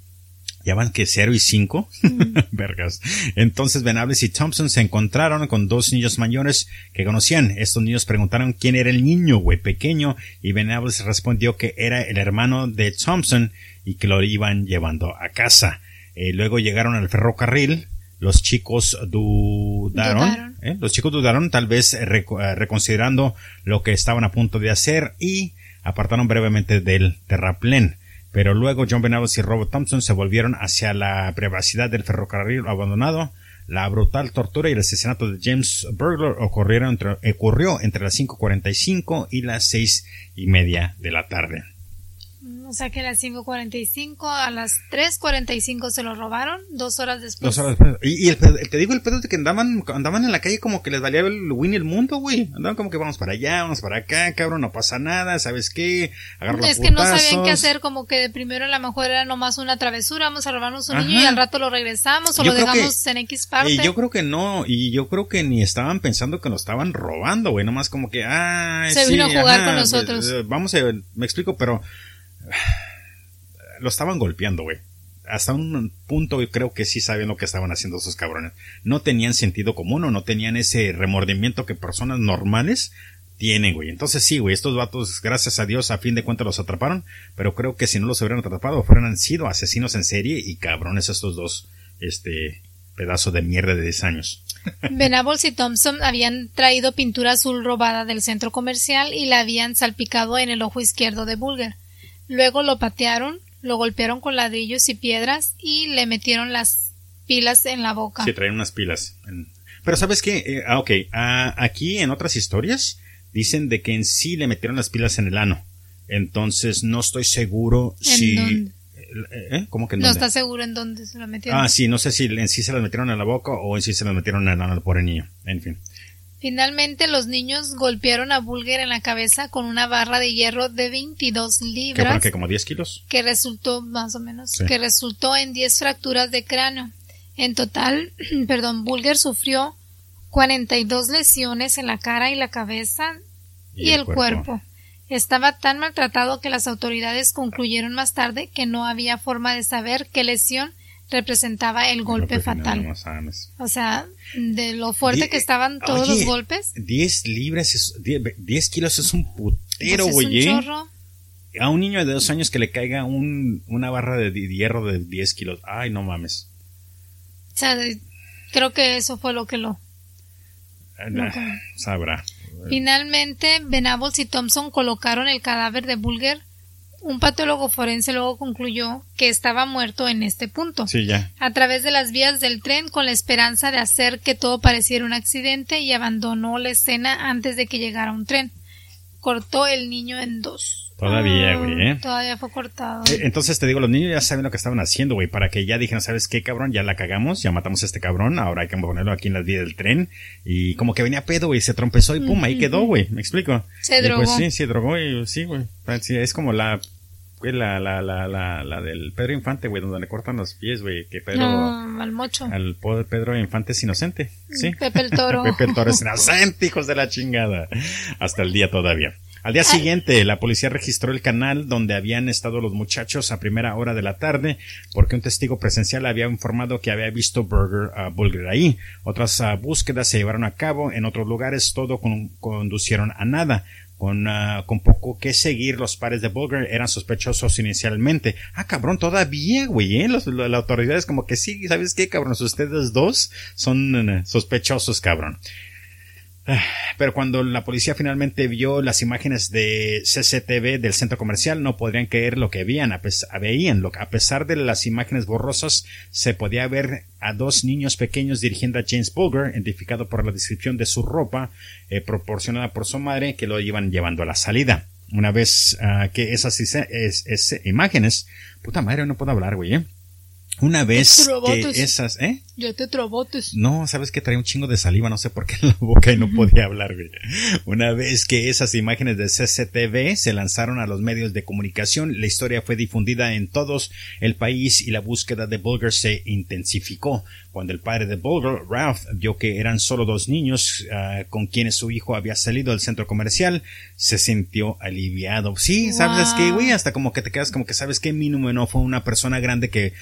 Ya van que 0 y 5. Mm. [laughs] Vergas. Entonces Venables y Thompson se encontraron con dos niños mayores que conocían. Estos niños preguntaron quién era el niño, güey, pequeño, y Venables respondió que era el hermano de Thompson y que lo iban llevando a casa. Eh, luego llegaron al ferrocarril, los chicos dudaron, ¿eh? los chicos dudaron tal vez eh, eh, reconsiderando lo que estaban a punto de hacer y apartaron brevemente del terraplén. Pero luego John Venables y Robert Thompson se volvieron hacia la privacidad del ferrocarril abandonado. La brutal tortura y el asesinato de James Burglar ocurrieron entre, ocurrió entre las 5.45 y las seis y media de la tarde. O sea que a las 5.45, a las 3.45 se lo robaron, dos horas después. Dos horas después. Y, el, te digo el pedo de que andaban, andaban en la calle como que les valía el win el mundo, güey. Andaban como que vamos para allá, vamos para acá, cabrón, no pasa nada, ¿sabes qué? Agarra Es que no sabían qué hacer, como que de primero a lo mejor era nomás una travesura, vamos a robarnos un niño y al rato lo regresamos o lo dejamos en X parte. Y yo creo que no, y yo creo que ni estaban pensando que nos estaban robando, güey, nomás como que, ah, Se vino a jugar con nosotros. Eh, vamos a, me explico, pero [sighs] lo estaban golpeando, güey. Hasta un punto creo que sí saben lo que estaban haciendo esos cabrones. No tenían sentido común o no tenían ese remordimiento que personas normales tienen, güey. Entonces sí, güey, estos vatos, gracias a Dios, a fin de cuentas los atraparon, pero creo que si no los hubieran atrapado, fueran sido asesinos en serie y cabrones estos dos, este, pedazo de mierda de 10 años. [laughs] Venables y Thompson habían traído pintura azul robada del centro comercial y la habían salpicado en el ojo izquierdo de Bulger. Luego lo patearon, lo golpearon con ladrillos y piedras y le metieron las pilas en la boca. Sí, traen unas pilas. Pero ¿sabes qué? Eh, ah, ok. Ah, aquí en otras historias dicen de que en sí le metieron las pilas en el ano. Entonces no estoy seguro si... Dónde? Eh, ¿Eh? ¿Cómo que No está seguro en dónde se las metieron. Ah, sí, no sé si en sí se las metieron en la boca o en sí se las metieron en el ano por el niño. En fin. Finalmente los niños golpearon a Bulger en la cabeza con una barra de hierro de 22 libras. ¿Que como 10 kilos? Que resultó, más o menos, que resultó en 10 fracturas de cráneo. En total, [clears throat] perdón, Bulger sufrió 42 lesiones en la cara y la cabeza y, el, cuerpo. Estaba tan maltratado que las autoridades concluyeron más tarde que no había forma de saber qué lesión representaba el golpe fatal. o sea, de lo fuerte que estaban todos los golpes. 10 libras, 10, kilos es un putero, pues güey. ¿eh? A un niño de dos años que le caiga un, una barra de hierro de 10 kilos. Ay, no mames. O sea, creo que eso fue lo que lo... Ah, sabrá. Finalmente, Venables y Thompson colocaron el cadáver de Bulger un patólogo forense luego concluyó que estaba muerto en este punto. Sí, ya. A través de las vías del tren con la esperanza de hacer que todo pareciera un accidente y abandonó la escena antes de que llegara un tren. Cortó el niño en dos. Todavía, ah, güey, ¿eh? Todavía fue cortado. Eh, entonces te digo, los niños ya saben lo que estaban haciendo, güey, para que ya dijeran, ¿sabes qué, cabrón? Ya la cagamos, ya matamos a este cabrón, ahora hay que ponerlo aquí en las vías del tren. Y como que venía pedo, güey, se trompezó y pum, ahí quedó, güey, me explico. Se drogó. Pues sí, se drogó y sí, güey. Es como la la, la, la, la, la del Pedro Infante, güey, donde le cortan los pies, güey, que Pedro... al mocho. Al Pedro Infante es inocente, ¿sí? Pepe el Toro. [laughs] Pepe el Toro es inocente, hijos de la chingada. Hasta el día todavía. Al día siguiente, la policía registró el canal donde habían estado los muchachos a primera hora de la tarde, porque un testigo presencial había informado que había visto Burger, uh, Bulger ahí. Otras uh, búsquedas se llevaron a cabo en otros lugares, todo conducieron a nada. Con, uh, con poco que seguir, los pares de Bulger eran sospechosos inicialmente. Ah, cabrón, todavía, güey, ¿eh? Los, las autoridades como que sí, ¿sabes qué, cabrón? Ustedes dos son uh, sospechosos, cabrón. Pero cuando la policía finalmente vio las imágenes de CCTV del centro comercial, no podrían creer lo que veían. A, veían. a pesar de las imágenes borrosas, se podía ver a dos niños pequeños dirigiendo a James Bulger, identificado por la descripción de su ropa, eh, proporcionada por su madre, que lo iban llevando a la salida. Una vez uh, que esas, es, imágenes, puta madre, no puedo hablar, güey, ¿eh? Una vez que esas, ¿eh? Ya te trabotes. No, sabes que traía un chingo de saliva, no sé por qué en la boca y no podía hablar, güey. Una vez que esas imágenes de CCTV se lanzaron a los medios de comunicación, la historia fue difundida en todos el país y la búsqueda de Bulger se intensificó. Cuando el padre de Bulger, Ralph, vio que eran solo dos niños uh, con quienes su hijo había salido del centro comercial, se sintió aliviado. Sí, sabes que, güey, hasta como que te quedas como que sabes que mínimo no fue una persona grande que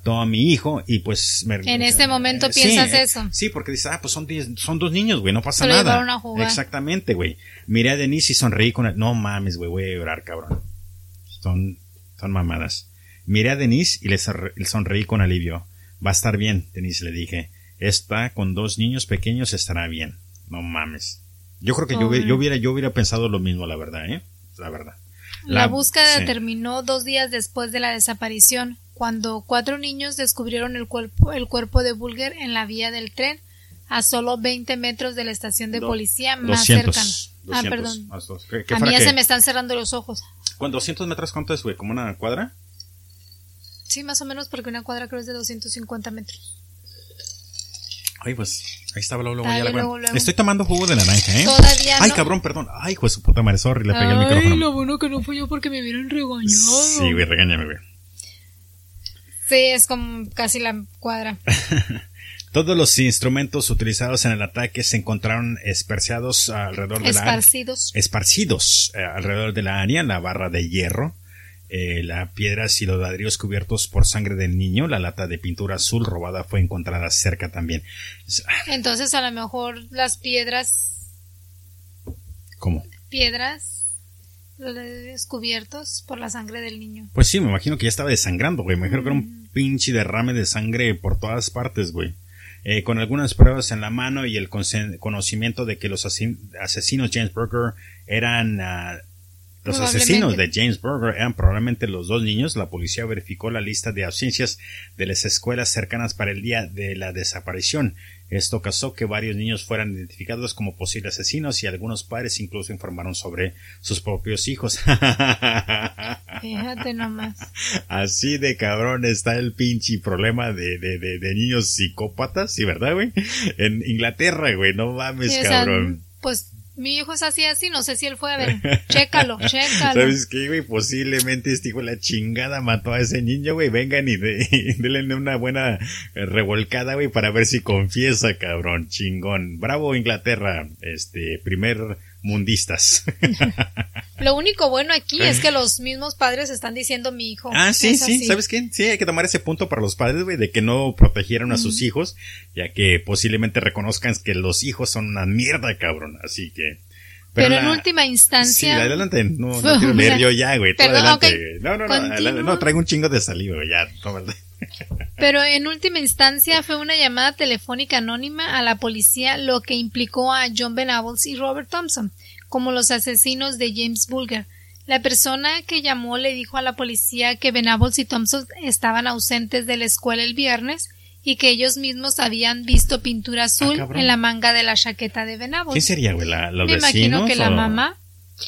raptó a mi hijo y pues me, En este momento eh, piensas eso. Sí, porque dices, ah, pues son, son dos niños, güey, no pasa nada. Exactamente, güey. Miré a Denise y sonreí con él. No mames, güey, voy a llorar, cabrón. Son, son mamadas. Miré a Denise y le sonreí con alivio. Va a estar bien, Denise le dije. Está con dos niños pequeños, estará bien. No mames. Yo creo que yo, hubiera, yo hubiera pensado lo mismo, la verdad, ¿eh? La verdad. La, búsqueda terminó dos días después de la desaparición, cuando cuatro niños descubrieron el cuerpo, el cuerpo de Bulger en la vía del tren a solo 20 metros de la estación de policía más cercana. ah, perdón. a mí ya se me están cerrando los ojos. ¿Con 200 metros cuánto es, güey? ¿Como una cuadra? Sí, más o menos, porque una cuadra creo es de 250 metros. Ay, pues, ahí estaba luego, luego, ya Estoy tomando jugo de naranja, ¿eh? Todavía Ay, cabrón, perdón. Ay, pues su puta madre, sorry, le pegué el micrófono. Ay, lo bueno que no fui yo porque me vieron regañado. Sí, güey, regáñame, güey. Sí, es como casi la cuadra. [laughs] Todos los instrumentos utilizados en el ataque se encontraron esparcidos alrededor de la esparcidos eh, alrededor de la área, la barra de hierro, eh, la piedras y los ladrillos cubiertos por sangre del niño, la lata de pintura azul robada fue encontrada cerca también. Entonces a lo mejor las piedras ¿Cómo? Piedras descubiertos por la sangre del niño. Pues sí, me imagino que ya estaba desangrando, güey. Me imagino que era un pinche derrame de sangre por todas partes, güey. Eh, con algunas pruebas en la mano y el conocimiento de que los asesinos James Burger eran ah, los asesinos de James Burger eran probablemente los dos niños. La policía verificó la lista de ausencias de las escuelas cercanas para el día de la desaparición. Esto causó que varios niños fueran identificados como posibles asesinos y algunos padres incluso informaron sobre sus propios hijos. [laughs] Fíjate nomás. Así de cabrón está el pinche problema de, de, de, niños psicópatas, ¿sí verdad, güey? En Inglaterra, güey, no mames, cabrón. pues mi hijo es así, así, no sé si él fue a ver. [laughs] Chécalo, chécalo. ¿Sabes qué, güey? Posiblemente este hijo de la chingada mató a ese niño, güey. Vengan y, de, [laughs] denle una buena revolcada, güey, para ver si confiesa, cabrón. Chingón. Bravo, Inglaterra. Este, primer mundistas. [laughs] Lo único bueno aquí es que los mismos padres están diciendo mi hijo. Ah, sí, sí, ¿sabes qué? Sí, hay que tomar ese punto para los padres, güey, de que no protegieron a sus hijos, ya que posiblemente reconozcan que los hijos son una mierda, cabrón. Así que. Pero, en última instancia. Sí, adelante, no, no [laughs] quiero leer yo ya, güey. adelante, No, no, no, no, traigo un chingo de saliva, güey, ya, tómate. Pero en última instancia fue una llamada telefónica anónima a la policía lo que implicó a John Venables y Robert Thompson como los asesinos de James Bulger. La persona que llamó le dijo a la policía que Venables y Thompson estaban ausentes de la escuela el viernes y que ellos mismos habían visto pintura azul ah, en la manga de la chaqueta de Venables. ¿Qué sería, güey? ¿La, Me imagino que la mamá.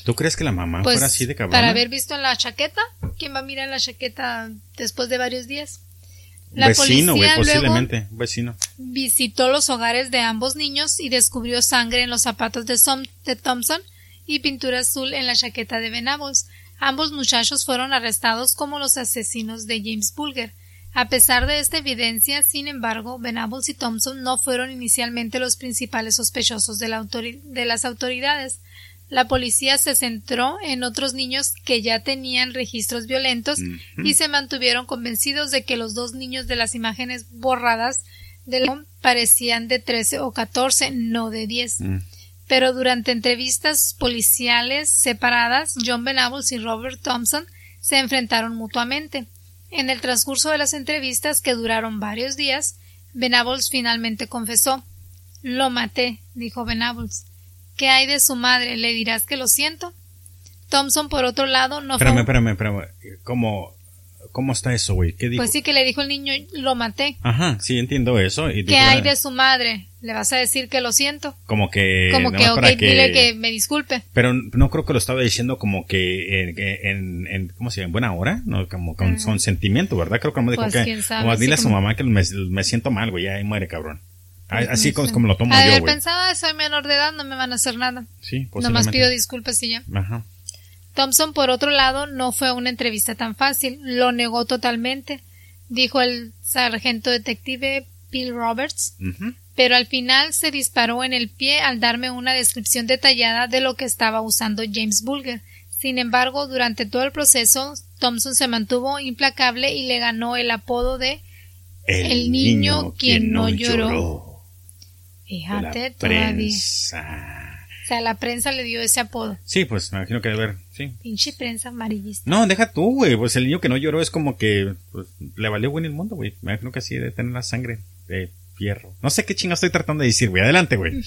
¿Tú crees que la mamá pues, fuera así de cabrón? Para haber visto en la chaqueta, ¿quién va a mirar la chaqueta después de varios días? La vecino, güey, posiblemente, vecino. Visitó los hogares de ambos niños y descubrió sangre en los zapatos de, de Thompson y pintura azul en la chaqueta de Venables. Ambos muchachos fueron arrestados como los asesinos de James Bulger. A pesar de esta evidencia, sin embargo, Venables y Thompson no fueron inicialmente los principales sospechosos de, de las autoridades la policía se centró en otros niños que ya tenían registros violentos y se mantuvieron convencidos de que los dos niños de las imágenes borradas del parecían de 13 o 14, no de 10. Mm. Pero durante entrevistas policiales separadas, John Venables y Robert Thompson se enfrentaron mutuamente. En el transcurso de las entrevistas, que duraron varios días, Venables finalmente confesó Lo maté, dijo Venables. ¿Qué hay de su madre? ¿Le dirás que lo siento? Thompson, por otro lado, no espérame, Espérame, espérame, ¿Cómo, ¿Cómo está eso, güey? ¿Qué dijo? Pues sí que le dijo el niño, lo maté. Ajá, sí, entiendo eso. Y ¿Qué hay de su madre? ¿Le vas a decir que lo siento? Como que... Como que, ok, dile que me disculpe. Pero no creo que lo estaba diciendo como que en, en, ¿cómo se llama? En buena hora, ¿no? Como con, ah. sentimiento, ¿verdad? Creo que me dijo pues, que... Como dile a su mamá que me, me siento mal, güey, ahí muere, cabrón. Así como, lo tomo yo, güey. pensaba, soy menor de edad, no me van a hacer nada. Sí, Nomás pido disculpas y ya. Ajá. Thompson, por otro lado, no fue una entrevista tan fácil. Lo negó totalmente, dijo el sargento detective Bill Roberts. Pero al final se disparó en el pie al darme una descripción detallada de lo que estaba usando James Bulger. Sin embargo, durante todo el proceso, Thompson se mantuvo implacable y le ganó el apodo de El, niño, quien, no lloró. Fíjate, todavía. O sea, la prensa le dio ese apodo. Sí, pues me imagino que debe haber, sí. Pinche prensa amarillista. No, deja tú, güey. Pues el niño que no lloró es como que pues, le valió bueno el mundo, güey. Me imagino que así de tener la sangre de fierro. No sé qué chingo estoy tratando de decir, güey. Adelante, güey. [laughs]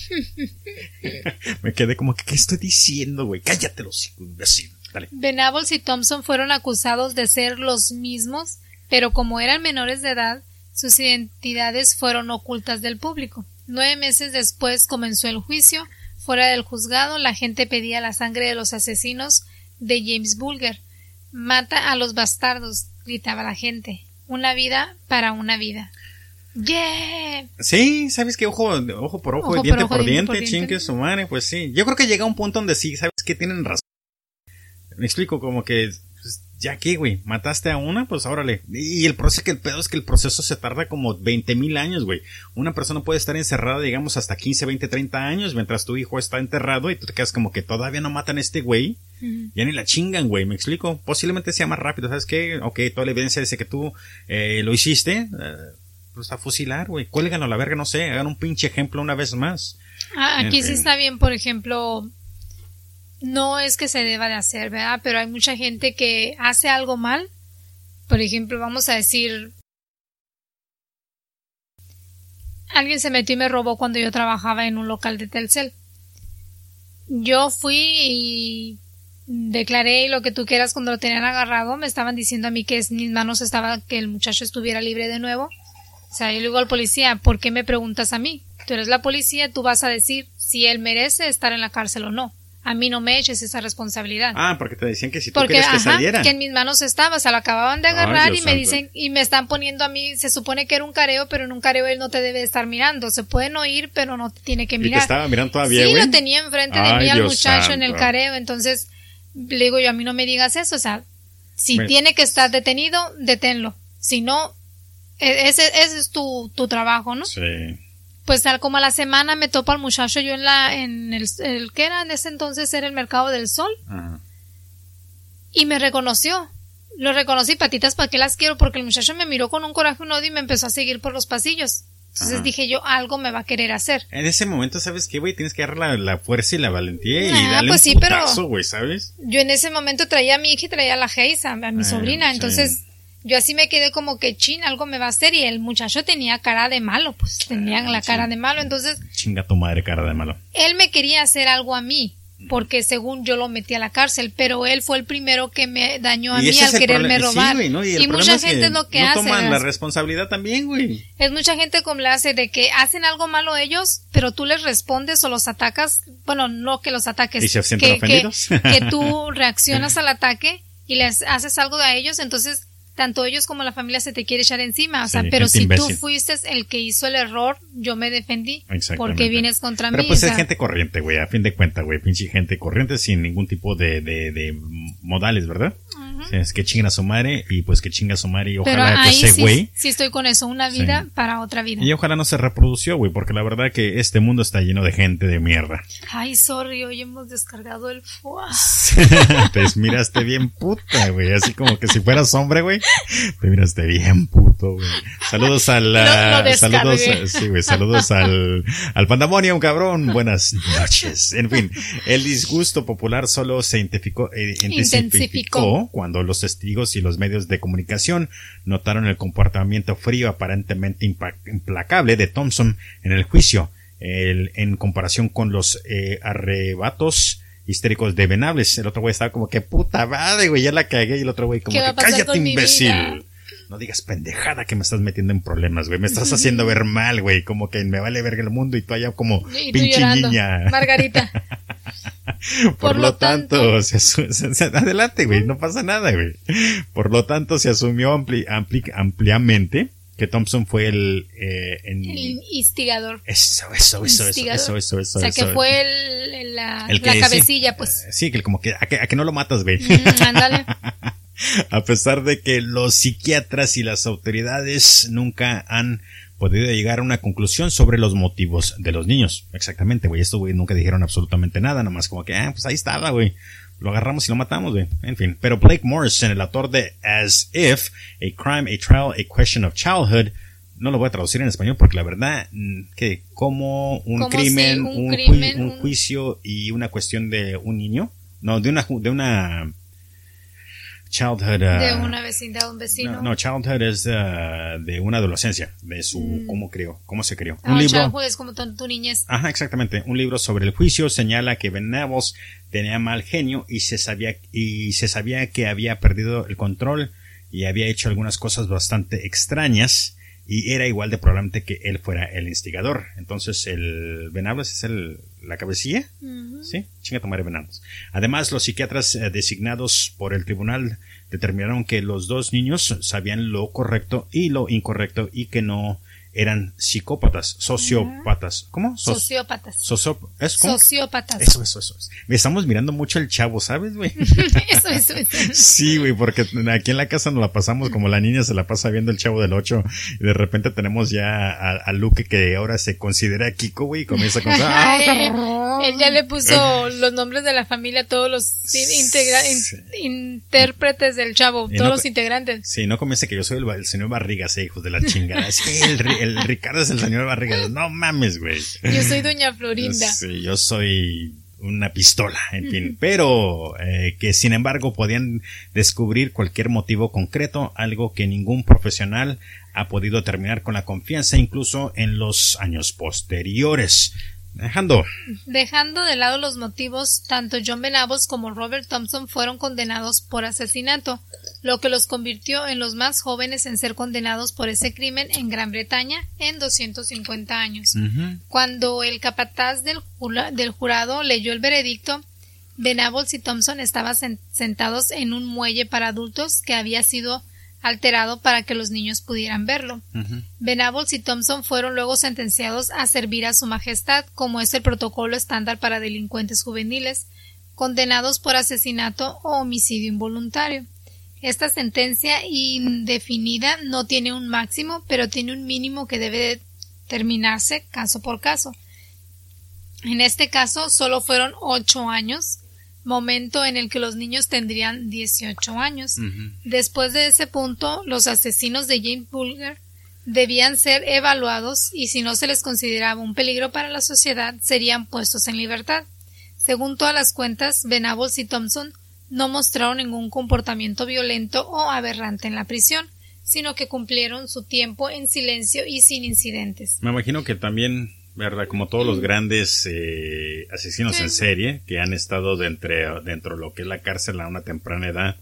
me quedé como que, ¿qué estoy diciendo, güey? Cállate los imbécil. Dale. Venables y Thompson fueron acusados de ser los mismos pero como eran menores de edad, sus identidades fueron ocultas del público. Nueve meses después comenzó el juicio. Fuera del juzgado, la gente pedía la sangre de los asesinos de James Bulger. Mata a los bastardos, gritaba la gente. Una vida para una vida. Yeah. Sí, sabes que ojo, ojo por ojo, diente, por, diente, chingue su madre, pues sí. Yo creo que llega un punto donde sí, sabes que tienen razón. Me explico, como que ya que, güey, mataste a una, pues órale. Y el proceso, que el pedo es que el proceso se tarda como 20 mil años, güey. Una persona puede estar encerrada, digamos, hasta 15, 20, 30 años, mientras tu hijo está enterrado y tú te quedas como que todavía no matan a este güey. Ya ni la chingan, güey, me explico. Posiblemente sea más rápido, ¿sabes qué? Ok, toda la evidencia dice que tú eh, lo hiciste. Eh, pues a fusilar, güey. Cuélganlo a la verga, no sé, hagan un pinche ejemplo una vez más. Ah, aquí sí está bien, por ejemplo, no es que se deba de hacer, ¿verdad? Pero hay mucha gente que hace algo mal. Por ejemplo, vamos a decir, alguien se metió y me robó cuando yo trabajaba en un local de Telcel. Yo fui y declaré lo que tú quieras cuando lo tenían agarrado. Me estaban diciendo a mí que mis manos estaba que el muchacho estuviera libre de nuevo. O sea, yo le digo al policía, ¿por qué me preguntas a mí? Tú eres la policía, tú vas a decir si él merece estar en la cárcel o no a mí no me eches esa responsabilidad. Ah, porque te decían que si tú quieres que saliera. que en mis manos estaba, o sea, lo acababan de agarrar y me dicen, y me están poniendo a mí, se supone que era un careo, pero en un careo él no te debe estar mirando, se pueden oír, pero no te tiene que mirar. ¿Y te estaba mirando todavía, Sí, lo tenía enfrente de mí al muchacho en el careo, entonces, le digo yo, a mí no me digas eso, o sea, si tiene que estar detenido, deténlo, si no, e-, ese, ese es tu, tu trabajo, ¿no? Sí pues tal como a la semana me topo al muchacho yo en la en el, el que era en ese entonces era el mercado del sol. Y me reconoció. Lo reconocí patitas para qué las quiero porque el muchacho me miró con un coraje un odio y me empezó a seguir por los pasillos. Entonces dije yo algo me va a querer hacer. En ese momento sabes qué güey tienes que dar la, fuerza y la valentía y ah, darle pues un sí, putazo, güey sabes yo en ese momento traía a mi hija y traía a la Geisa a mi ah, sobrina. entonces yo así me quedé como que chin, algo me va a hacer y el muchacho tenía cara de malo, pues tenía la cara de malo, entonces... Chinga tu madre cara de malo. Él me quería hacer algo a mí, porque según yo lo metí a la cárcel, pero él fue el primero que me dañó a mí al quererme robar. Y, mucha gente es lo que no hace. toman la responsabilidad también, güey. Es mucha gente como le hace de que hacen algo malo ellos, pero tú les respondes o los atacas, bueno, no que los ataques, ¿Y se que, ofendidos? que tú [laughs] reaccionas al ataque y les haces algo a ellos, entonces tanto ellos como la familia se te quiere echar encima, o sea, pero si tú fuiste el que hizo el error, yo me defendí porque vienes contra mí. Pero pues es gente corriente, güey, a fin de cuentas, güey, pinche gente corriente sin ningún tipo de, de, de modales, ¿verdad? Es que chinga a su madre y pues que chinga a su madre y ojalá que ese güey. Sí, estoy con eso, una vida para otra vida. Y ojalá no se reprodució, güey, porque la verdad que este mundo está lleno de gente de mierda. Ay, sorry, hoy hemos descargado el fuá. [laughs] Te miraste bien puta, güey, así como que si fueras hombre, güey, te miraste bien güey. Saludos al saludos, sí, güey, saludos al al pandemonium, cabrón. Buenas noches. En fin, el disgusto popular solo se identificó, eh, intensificó cuando los testigos y los medios de comunicación notaron el comportamiento frío aparentemente implacable de Thompson en el juicio, en comparación con los eh, arrebatos histéricos de Venables. El otro güey estaba como que puta madre, güey, ya la cagué y el otro güey como que cállate imbécil. No digas pendejada que me estás metiendo en problemas, güey. Me estás haciendo ver [laughs] mal, güey. Como que me vale verga el mundo y tú allá como pinche niña. Margarita. [laughs] Por, lo tanto, adelante, güey, no pasa nada, güey. Por lo tanto, se asumió ampliamente que Thompson fue el, eh, el instigador. Eso, eso, eso, eso, eso, eso, O sea, que fue el, la, cabecilla, pues. Sí, que como que a, que no lo matas, güey. Mm, ándale. [laughs] a pesar de que los psiquiatras y las autoridades nunca han podido llegar a una conclusión sobre los motivos de los niños. Exactamente, güey. Esto, güey, nunca dijeron absolutamente nada, nomás como que, ah, pues ahí estaba, güey. Lo agarramos y lo matamos, güey. En fin. Pero Blake Morrison, el autor de As If, A Crime, A Trial, A Question of Childhood, no lo voy a traducir en español porque la verdad, que como un crimen, un, juicio y una cuestión de un niño, no, de una, de una childhood. Uh, de una vecindad, un vecino. No, childhood es uh, de una adolescencia, de su mm. cómo crió, cómo se crió. un ah, libro. es como tu, niñez. Ajá, exactamente. Un libro sobre el juicio señala que Ben tenía mal genio y se sabía y se sabía que había perdido el control y había hecho algunas cosas bastante extrañas y era igual de probablemente que él fuera el instigador. Entonces el Venables es el, la cabecilla. Sí, chinga tomar Venables. Además, los psiquiatras eh, designados por el tribunal determinaron que los dos niños sabían lo correcto y lo incorrecto y que no eran psicópatas, sociópatas. ¿Cómo? sociópatas. ¿Es Sociópatas. Eso, eso, eso. Estamos mirando mucho el chavo, ¿sabes, güey? [laughs] eso, eso, eso. Sí, güey, porque aquí en la casa nos la pasamos como la niña se la pasa viendo el chavo del 8 y de repente tenemos ya a, Luke que ahora se considera Kiko, güey, y comienza con... [laughs] Él ya le puso [laughs] los nombres de la familia a todos los intérpretes del chavo, todos los integrantes. Sí, no comienza que yo soy el, señor Barrigas, eh, hijos de la chingada. Sí, el, el Ricardo es el señor Barriga. No mames, güey. Yo soy Doña Florinda. Sí, yo soy una pistola, en fin. Pero eh, que sin embargo podían descubrir cualquier motivo concreto, algo que ningún profesional ha podido terminar con la confianza, incluso en los años posteriores. Dejando. Dejando de lado los motivos, tanto John Benavos como Robert Thompson fueron condenados por asesinato, lo que los convirtió en los más jóvenes en ser condenados por ese crimen en Gran Bretaña en 250 años. Cuando el capataz del, del, jurado leyó el veredicto, Benavos y Thompson estaban sentados en un muelle para adultos que había sido alterado para que los niños pudieran verlo. Venables y Thompson fueron luego sentenciados a servir a su majestad, como es el protocolo estándar para delincuentes juveniles, condenados por asesinato o homicidio involuntario. Esta sentencia indefinida no tiene un máximo, pero tiene un mínimo que debe terminarse caso por caso. En este caso solo fueron ocho años, momento en el que los niños tendrían 18 años. Después de ese punto, los asesinos de James Bulger debían ser evaluados y si no se les consideraba un peligro para la sociedad, serían puestos en libertad. Según todas las cuentas, Venables y Thompson no mostraron ningún comportamiento violento o aberrante en la prisión, sino que cumplieron su tiempo en silencio y sin incidentes. Me imagino que también ¿verdad? Como todos los grandes eh, asesinos en serie que han estado dentro, dentro de lo que es la cárcel a una temprana edad,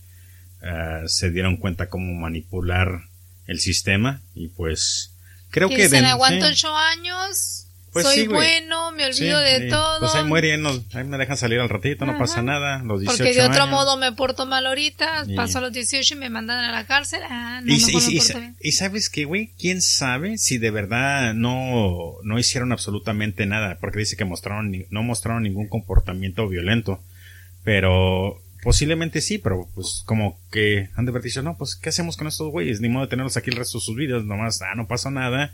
ah, se dieron cuenta cómo manipular el sistema y pues creo que... Dicen, aguanto ocho años, pues Soy bueno, me olvido de todo. Pues ahí mueren, ahí me dejan salir al ratito, no pasa nada. Los 18 Porque de otro modo me porto mal ahorita, paso a los 18 y me mandan a la cárcel. Ah, no, y, y, sabes qué, güey, quién sabe si de verdad no, no hicieron absolutamente nada, porque dice que mostraron, no mostraron ningún comportamiento violento. Pero posiblemente sí, pero pues como que han de haber dicho, no, pues ¿qué hacemos con estos güeyes? Ni modo de tenerlos aquí el resto de sus vidas, nomás, ah, no pasó nada.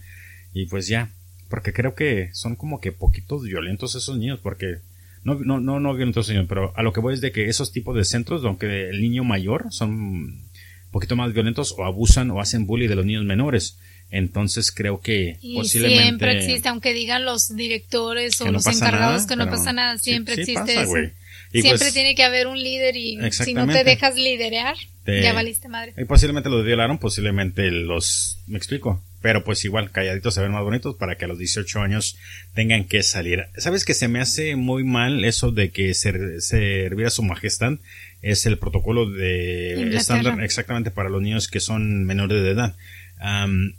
Y pues ya, porque creo que son como que poquitos violentos esos niños, porque no, no, no, no violentos niños, pero a lo que voy es de que esos tipos de centros, aunque el niño mayor son un poquito más violentos o abusan o hacen bullying de los niños menores. Entonces creo que posiblemente siempre existe, aunque digan los directores o los encargados que no pasa nada, siempre existe eso. siempre pues tiene que haber un líder y si no te dejas liderear, ya valiste madre. Y posiblemente los violaron, posiblemente los, me explico, pero pues igual calladitos se ven más bonitos para que a los 18 años tengan que salir. ¿Sabes que se me hace muy mal eso de que ser, servir a su majestad? Es el protocolo de estándar exactamente para los niños que son menores de edad.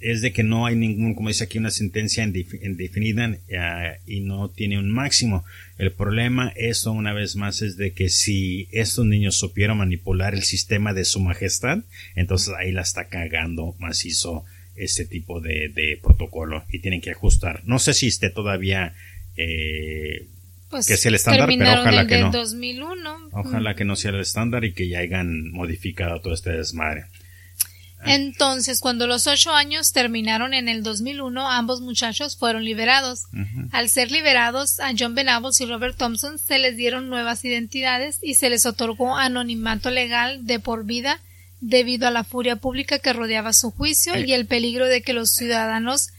es de que no hay ningún, como dice aquí, una sentencia indefinida uh, y no tiene un máximo. El problema, eso una vez más, es de que si estos niños supieron manipular el sistema de su majestad, entonces ahí la está cagando macizo este tipo de, protocolo y tienen que ajustar. No sé si esté todavía eh, pues que sea el estándar, pero ojalá que no. 2001. Ojalá que no sea el estándar y que ya hayan modificado todo este desmadre. Entonces, cuando los ocho años terminaron en el 2001, ambos muchachos fueron liberados. Al ser liberados, a John Venables y Robert Thompson se les dieron nuevas identidades y se les otorgó anonimato legal de por vida debido a la furia pública que rodeaba su juicio y el peligro de que los ciudadanos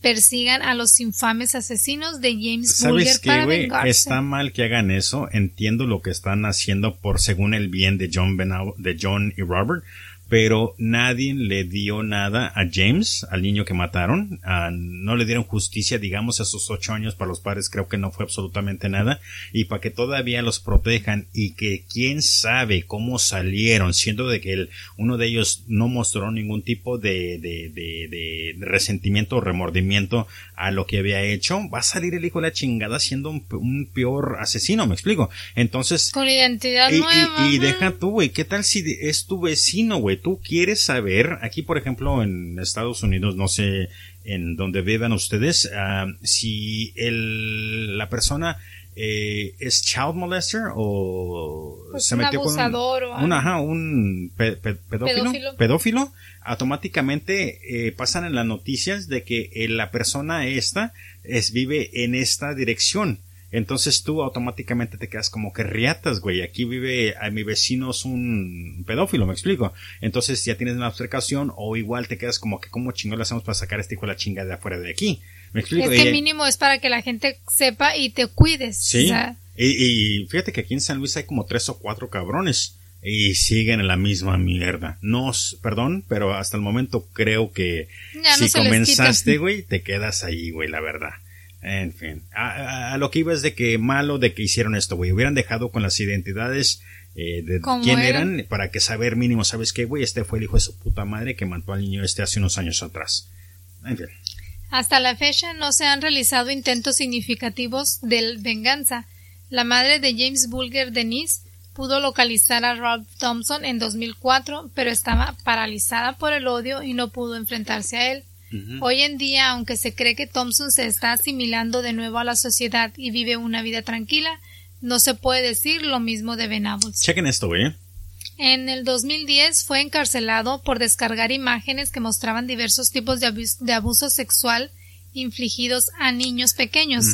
persigan a los infames asesinos de James Bulger para vengarse. Está mal que hagan eso. Entiendo lo que están haciendo por según el bien de John de John y Robert, pero nadie le dio nada a James, al niño que mataron, no le dieron justicia, digamos, a sus ocho años para los padres, creo que no fue absolutamente nada, y para que todavía los protejan y que quién sabe cómo salieron, siendo de que el, uno de ellos no mostró ningún tipo de, de, de, de resentimiento o remordimiento a lo que había hecho, va a salir el hijo de la chingada siendo un, peor asesino, me explico. Entonces. Con identidad y, nueva. Y, deja tú, güey, ¿qué tal si es tu vecino, güey? Tú quieres saber, aquí por ejemplo en Estados Unidos, no sé en donde vivan ustedes, ah, si el, la persona eh, es child molester o pues se metió con un, o un, ajá, un pedófilo, pedófilo, automáticamente eh, pasan en las noticias de que eh, la persona esta es, vive en esta dirección. Entonces tú automáticamente te quedas como que riatas, güey. Aquí vive, a mi vecino es un pedófilo, me explico. Entonces ya tienes una observación o igual te quedas como que cómo chingón le hacemos para sacar a este hijo de la chinga de afuera de aquí. ¿Me explico? Es que mínimo es para que la gente sepa y te cuides. Sí. y, fíjate que aquí en San Luis hay como tres o cuatro cabrones y siguen en la misma mierda. No, perdón, pero hasta el momento creo que si comenzaste, güey, te quedas ahí, güey, la verdad. En fin, a, lo que iba es de que malo de que hicieron esto, güey. Hubieran dejado con las identidades eh, de quién eran? para que saber mínimo, ¿sabes qué, güey? Este fue el hijo de su puta madre que mató al niño este hace unos años atrás. En fin. Hasta la fecha no se han realizado intentos significativos de venganza. La madre de James Bulger, Denise, pudo localizar a Rob Thompson en 2004, pero estaba paralizada por el odio y no pudo enfrentarse a él. Hoy en día, aunque se cree que Thompson se está asimilando de nuevo a la sociedad y vive una vida tranquila, no se puede decir lo mismo de Venables. Chequen esto, güey. En el 2010 fue encarcelado por descargar imágenes que mostraban diversos tipos de, abuso sexual infligidos a niños pequeños.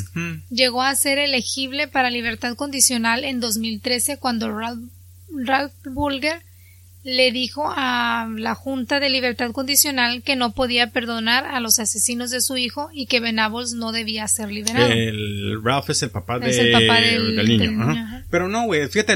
Llegó a ser elegible para libertad condicional en 2013 cuando Ralph Bulger le dijo a la Junta de Libertad Condicional que no podía perdonar a los asesinos de su hijo y que Venables no debía ser liberado. El Ralph es el papá, del, niño. Pero no, güey, fíjate,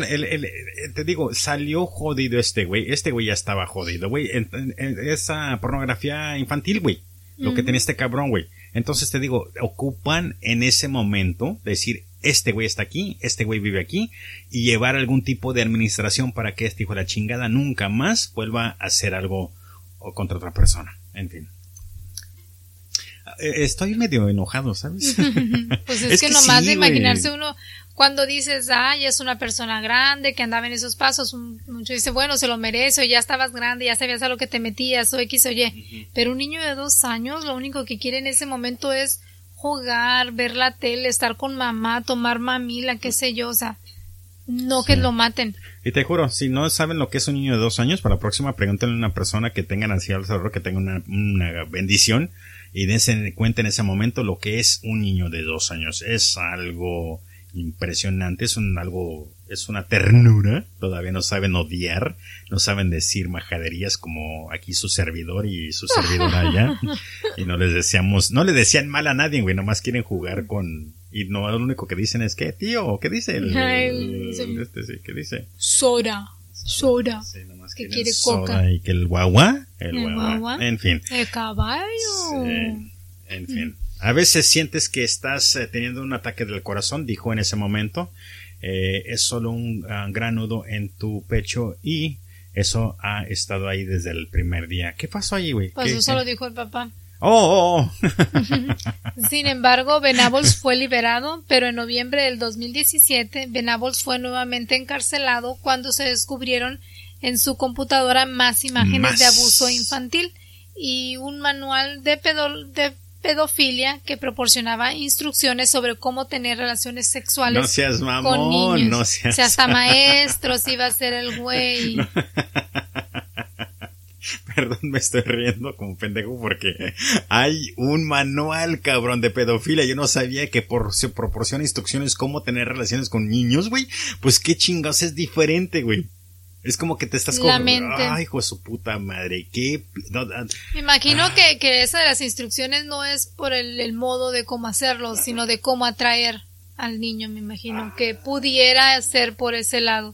te digo, salió jodido este güey. Este güey ya estaba jodido, güey. esa pornografía infantil, güey. Lo que tenía este cabrón, güey. Entonces te digo, ocupan en ese momento decir, este güey está aquí, este güey vive aquí, y llevar algún tipo de administración para que este hijo de la chingada nunca más vuelva a hacer algo contra otra persona. En fin. Eh, estoy medio enojado, ¿sabes? [laughs] pues es, que, nomás de imaginarse uno, cuando dices, ay, es una persona grande que andaba en esos pasos, mucho dice, bueno, se lo merece, o ya estabas grande, ya sabías a lo que te metías, o X o Y. Pero un niño de dos años, lo único que quiere en ese momento es jugar, ver la tele, estar con mamá, tomar mamila, qué sé yo, o sea, no que lo maten. Y te juro, si no saben lo que es un niño de dos años, para la próxima pregúntenle a una persona que tenga ansiedad que tenga una, una bendición y dense cuenta en ese momento lo que es un niño de dos años. Es algo impresionante, es un algo, es una ternura, todavía no saben odiar, no saben decir majaderías como aquí su servidor y su servidora [laughs] allá, y no les decíamos, no le decían mal a nadie, güey, nomás quieren jugar con, y no, lo único que dicen es que, tío, ¿qué dice? El, este, sí, ¿qué dice? Sora. Sora. que quiere coca. Y que el guagua. El, guagua. En fin. El caballo. En fin. A veces sientes que estás eh, teniendo un ataque del corazón, dijo en ese momento. Eh, es solo un ah, gran nudo en tu pecho y eso ha estado ahí desde el primer día. ¿Qué pasó ahí, güey? Pues eso lo dijo el papá. Oh, oh, oh. [laughs] Sin embargo, Venables fue liberado, pero en noviembre del 2017 Venables fue nuevamente encarcelado cuando se descubrieron en su computadora más imágenes de abuso infantil y un manual de, de pedofilia que proporcionaba instrucciones sobre cómo tener relaciones sexuales no seas mamón, con niños. No seas... O sea, hasta [laughs] maestros iba a ser el güey. [laughs] Perdón, me estoy riendo como pendejo porque hay un manual, cabrón, de pedofilia. Yo no sabía que por, se proporciona instrucciones cómo tener relaciones con niños, güey. Pues qué chingados es diferente, güey. Es como que te estás con... Ay, hijo de su puta madre, qué... Me imagino ah. que, que esa de las instrucciones no es por el, modo de cómo hacerlo, sino de cómo atraer al niño, me imagino. Que pudiera ser por ese lado,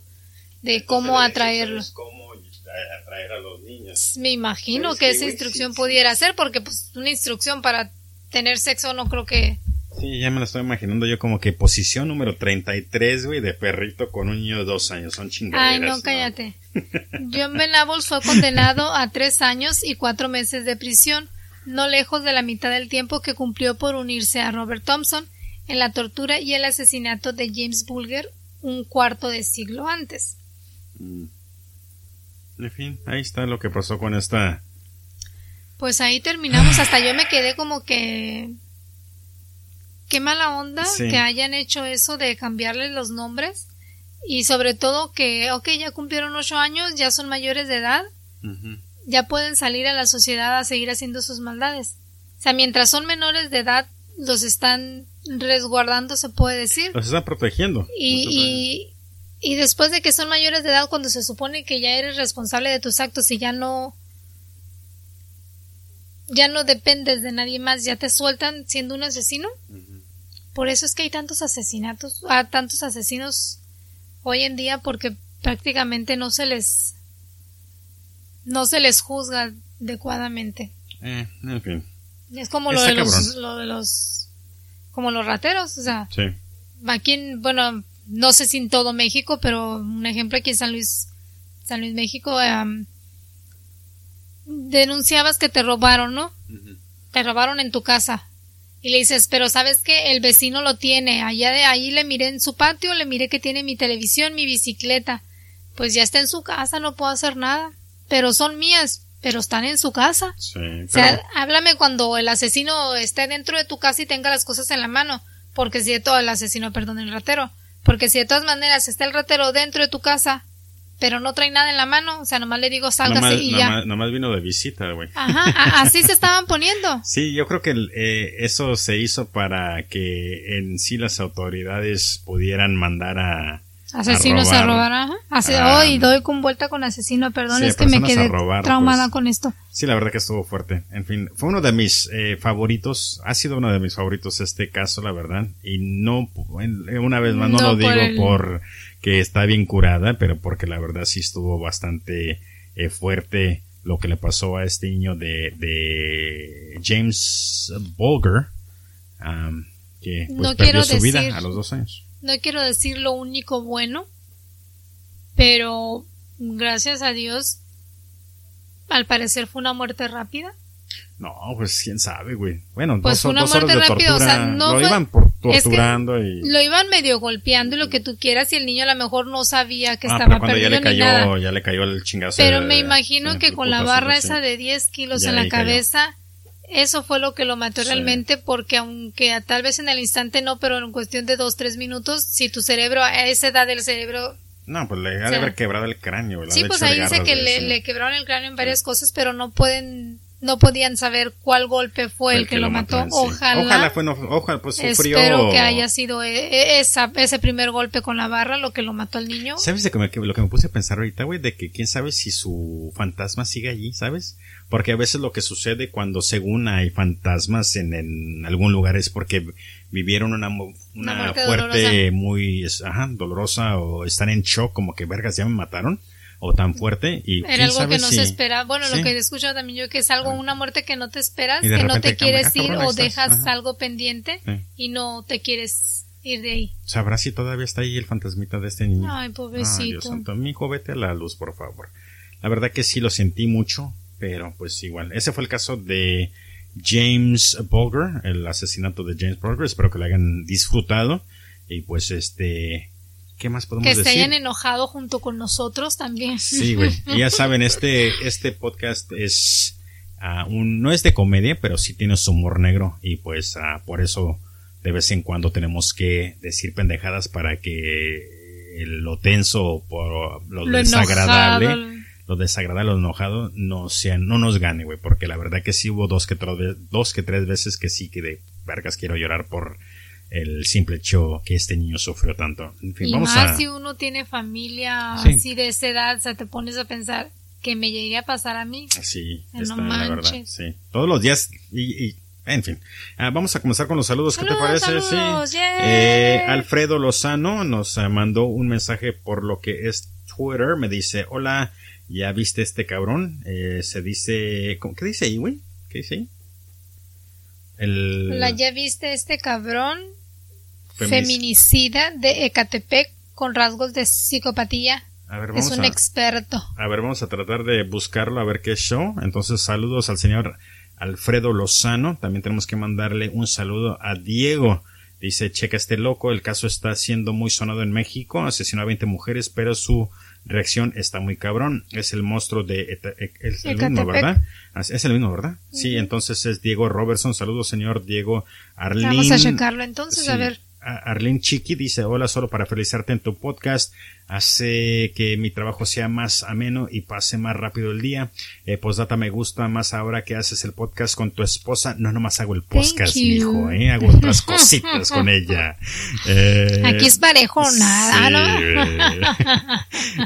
de cómo atraerlo. cómo atraer a los niños. Me imagino que esa instrucción pudiera ser, porque pues una instrucción para tener sexo no creo que... Sí, ya me lo estoy imaginando yo como que posición número 33, güey, de perrito con un niño de dos años. Son chingaderas. Ay, no, cállate. John Venables fue condenado a tres años y cuatro meses de prisión, no lejos de la mitad del tiempo que cumplió por unirse a Robert Thompson en la tortura y el asesinato de James Bulger un cuarto de siglo antes. Mm. En fin, ahí está lo que pasó con esta. Pues ahí terminamos. Hasta yo me quedé como que. Qué mala onda que hayan hecho eso de cambiarles los nombres. Y sobre todo que, ok, ya cumplieron ocho años, ya son mayores de edad. Ya pueden salir a la sociedad a seguir haciendo sus maldades. O sea, mientras son menores de edad, los están resguardando, se puede decir. Los están protegiendo. Y, y, después de que son mayores de edad, cuando se supone que ya eres responsable de tus actos y ya no ya no dependes de nadie más, ya te sueltan siendo un asesino. Por eso es que hay tantos asesinatos, ah, tantos asesinos hoy en día porque prácticamente no se les no se les juzga adecuadamente. Eh, en fin. Es como lo de, los, lo de los como los rateros, o sea. Sí. Aquí en, bueno, no sé si en todo México, pero un ejemplo aquí en San Luis, San Luis, México, denunciabas que te robaron, ¿no? Te robaron en tu casa. Y le dices, pero sabes que el vecino lo tiene. Allá de ahí le miré en su patio, le miré que tiene mi televisión, mi bicicleta. Pues ya está en su casa, no puedo hacer nada. Pero son mías, pero están en su casa. Sí, O sea, háblame cuando el asesino esté dentro de tu casa y tenga las cosas en la mano. Porque si de todo el asesino, perdón, el ratero. Porque si de todas maneras está el ratero dentro de tu casa, pero no trae nada en la mano, o sea, nomás le digo salga y ya. Nomás, vino de visita, güey. Ajá, así se estaban poniendo. [laughs] Sí, yo creo que eh, eso se hizo para que en sí las autoridades pudieran mandar a, Asesinos a robar, ajá. hoy doy con vuelta con asesino, perdón, es que me quedé traumada pues. con esto. Sí, la verdad que estuvo fuerte. En fin, fue uno de mis eh, favoritos, ha sido uno de mis favoritos este caso, la verdad. Y no, una vez más, no, lo digo por que está bien curada, pero porque la verdad sí estuvo bastante eh, fuerte lo que le pasó a este niño de, de James Bulger, que pues, perdió su vida a los dos años no quiero decir lo único bueno, pero gracias a Dios, al parecer fue una muerte rápida. No, pues quién sabe, güey. Bueno, pues dos, una muerte rápida, o sea, no lo iban por, torturando y lo iban medio golpeando y lo que tú quieras y el niño a lo mejor no sabía que ah, estaba pero perdido ya le cayó, ya le cayó el chingazo. Pero me imagino que con la barra esa de 10 kilos en la cabeza eso fue lo que lo mató realmente porque aunque tal vez en el instante no, pero en cuestión de dos, tres minutos, si tu cerebro, a esa edad del cerebro... No, pues le ha de haber quebrado el cráneo. Sí, pues ahí dice que le, quebraron el cráneo en varias cosas, pero no pueden no podían saber cuál golpe fue el, que, lo mató. Ojalá. Ojalá fue, ojalá pues sufrió. Espero que haya sido e, e, esa, ese primer golpe con la barra lo que lo mató al niño. ¿Sabes de que lo que me puse a pensar ahorita, güey? De que quién sabe si su fantasma sigue allí, ¿sabes? Porque a veces lo que sucede cuando según hay fantasmas en, en algún lugar es porque vivieron una, una, fuerte, muy, ajá, dolorosa o están en shock como que vergas ya me mataron o tan fuerte y era algo que no se espera bueno lo que he escuchado también yo que es algo una muerte que no te esperas que no te quieres ir o dejas algo pendiente y no te quieres ir de ahí. Sabrás si todavía está ahí el fantasmita de este niño ay pobrecito. santo. Mi hijo vete a la luz por favor. La verdad que sí lo sentí mucho pero pues igual. Ese fue el caso de James Bulger el asesinato de James Bulger espero que lo hayan disfrutado. Y pues este ¿Qué más podemos decir? Que se hayan enojado junto con nosotros también. Sí, güey. Ya saben, este, este podcast es uh, un, no es de comedia, pero sí tiene su humor negro. Y pues uh, por eso de vez en cuando tenemos que decir pendejadas para que lo tenso por lo, desagradable, lo desagradable, lo enojado, no sea, no nos gane, güey. Porque la verdad que sí hubo dos que, dos que tres veces que sí que de vergas quiero llorar por el simple hecho que este niño sufrió tanto. En fin, y vamos más si uno tiene familia así de esa edad, o sea, te pones a pensar que me llegue a pasar a mí. Sí, está, la verdad. Sí, todos los días y, en fin, ah, vamos a comenzar con los saludos. ¿Qué te parece? sí. Eh, Alfredo Lozano nos ah, mandó un mensaje por lo que es Twitter. Me dice, hola, ¿Ya viste este cabrón? Eh, se dice... ¿Qué dice ahí, güey? ¿Qué dice ahí? El... La ya viste este cabrón feminicida de Ecatepec con rasgos de psicopatía. es un experto. A ver, vamos a tratar de buscarlo a ver qué show. Entonces, saludos al señor Alfredo Lozano. También tenemos que mandarle un saludo a Diego. Dice, checa este loco, el caso está siendo muy sonado en México, asesinó a 20 mujeres, pero su reacción está muy cabrón. Es el monstruo de... Es el mismo, ¿verdad? Es el mismo, ¿verdad? Sí, entonces es Diego Robertson. Saludos, señor Diego Arlín. Vamos a checarlo entonces, a ver. Arlene Chiqui dice, hola, solo para felicitarte en tu podcast hace que mi trabajo sea más ameno y pase más rápido el día. Eh, postdata me gusta más ahora que haces el podcast con tu esposa. No nomás hago el podcast, hijo, eh, hago otras [laughs] cositas con ella. Eh, Aquí es parejo nada, ¿no?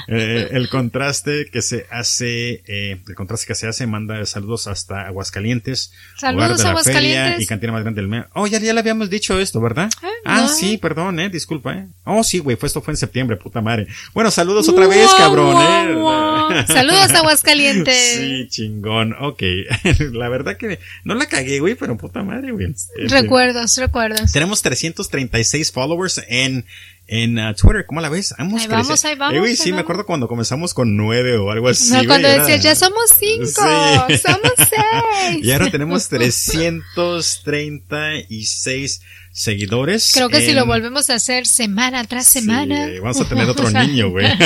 Eh, el contraste que se hace, el contraste que se hace manda saludos hasta Aguascalientes. Saludos de la Aguascalientes. y cantina más grande del mes. Oh, ya, ya le habíamos dicho esto, ¿verdad? Ah, sí, perdón, eh, disculpa, eh. Oh, sí, güey, fue esto fue en septiembre, puta madre. Bueno, saludos otra vez, cabrón, ¿eh? Saludos, Aguascalientes. [laughs] Sí, chingón. Ok. [laughs] la verdad que no la cagué, güey, pero puta madre, güey. Recuerdos, recuerdos. Tenemos 336 followers en en uh, Twitter, ¿cómo la ves? Vamos, ahí vamos, ahí vamos. Eh, sí, me acuerdo cuando comenzamos con nueve o algo así. No, cuando decías, ya somos cinco, somos [laughs] seis. y ahora tenemos 336 seguidores. Creo que si lo volvemos a hacer semana tras semana. vamos a tener otro niño, güey. [laughs]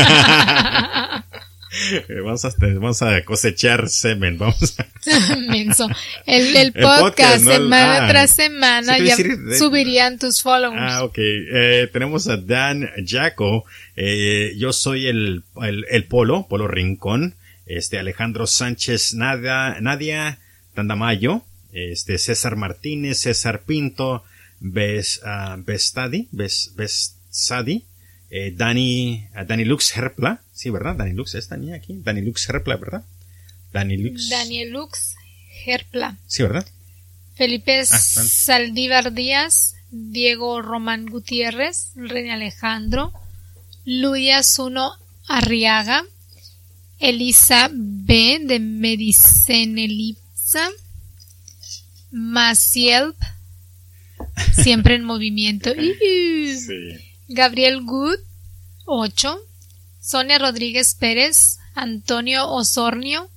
[laughs] Vamos a, vamos a cosechar semen, vamos a... [laughs] El, podcast, semana ah, tras semana ya subirían tus followers. Ah, ok. Eh, tenemos a Dan Jaco. Eh, yo soy el, el, Polo, Polo Rincón. Este, Alejandro Sánchez Nadia, Nadia Tandamayo. Este, César Martínez, César Pinto, Bes, uh, Bestadi, eh, Dani, uh, Dani Lux Herpla, sí, ¿verdad? Dani Lux, esta niña aquí, Dani Lux Herpla, ¿verdad? Dani Lux. Daniel Lux Herpla. Sí, ¿verdad? Felipe ah, Saldívar Díaz, Diego Román Gutiérrez, René Alejandro, Luya Zuno Arriaga, Elisa B. de Medicenelipsa, Maciel Siempre en movimiento. [laughs] Gabriel Good, 8. Sonia Rodríguez Pérez, Antonio Osornio,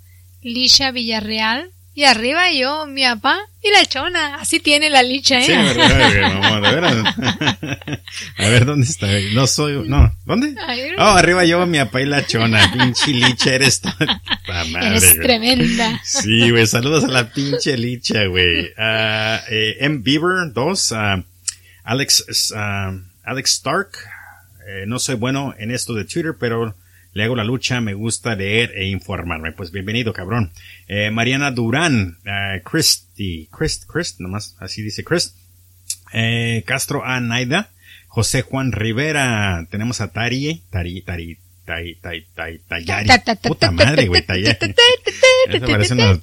Lisha Villarreal, y arriba yo, mi papá y la chona. Así tiene la licha, ¿eh? Sí, verdad, de veras. [laughs] A ver, ¿dónde está? No soy, no, ¿dónde? Oh, arriba yo, mi papá y la chona. Pinche licha, eres toda [laughs] madre, Eres tremenda. Sí, güey, saludos a la pinche licha, güey. Uh, eh, M. Beaver 2, uh, Alex, uh, Alex Stark. Eh, no soy bueno en esto de Twitter, pero le hago la lucha, me gusta leer e informarme. Pues bienvenido, cabrón. Eh, Mariana Durán, eh, Christy, Chris, Chris, nomás así dice Chris. Eh, Castro A. Naida, José Juan Rivera, tenemos a Tari, Tari, Tari, Tari, Tari, Tari, Tayari. Puta madre, güey, Tayari. parece una,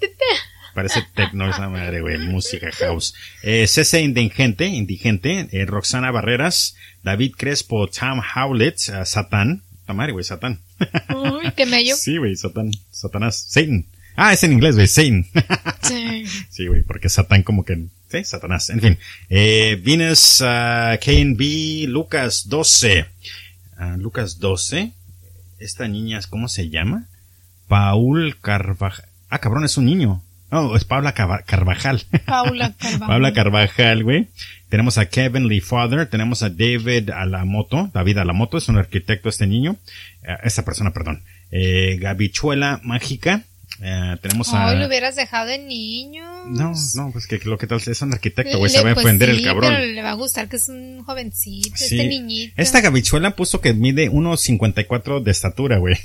parece techno esa madre, güey, música house. Eh, CC Indigente, Indigente, eh, Roxana Barreras, David Crespo, Tom Howlett, uh, Satán, puta madre, güey, Satán. Uy, qué mello. Sí, güey, Satán, Satanás, Satan. Ah, es en inglés, güey, Satan. Sí. [laughs] sí, güey, porque Satán como que, sí, Satanás, en fin. Eh, vienes a KNB Lucas 12. Uh, Lucas 12. Esta niña, ¿cómo se llama? Paul Carvajal. Ah, cabrón, es un niño. No, es Paula Carvajal. Paula [laughs] Carvajal. Paula Carvajal, güey. Tenemos a Kevin Lee Father, tenemos a David Alamoto, David Alamoto, es un arquitecto este niño, eh, esta persona, perdón. Eh, Gabichuela Mágica, eh, tenemos a. lo hubieras dejado de niño. No, no, pues que lo que tal es un arquitecto, güey, se va a pues el cabrón. Pero le va a gustar que es un jovencito, este niñito. Esta gabichuela puso que mide 1.54 de estatura, güey.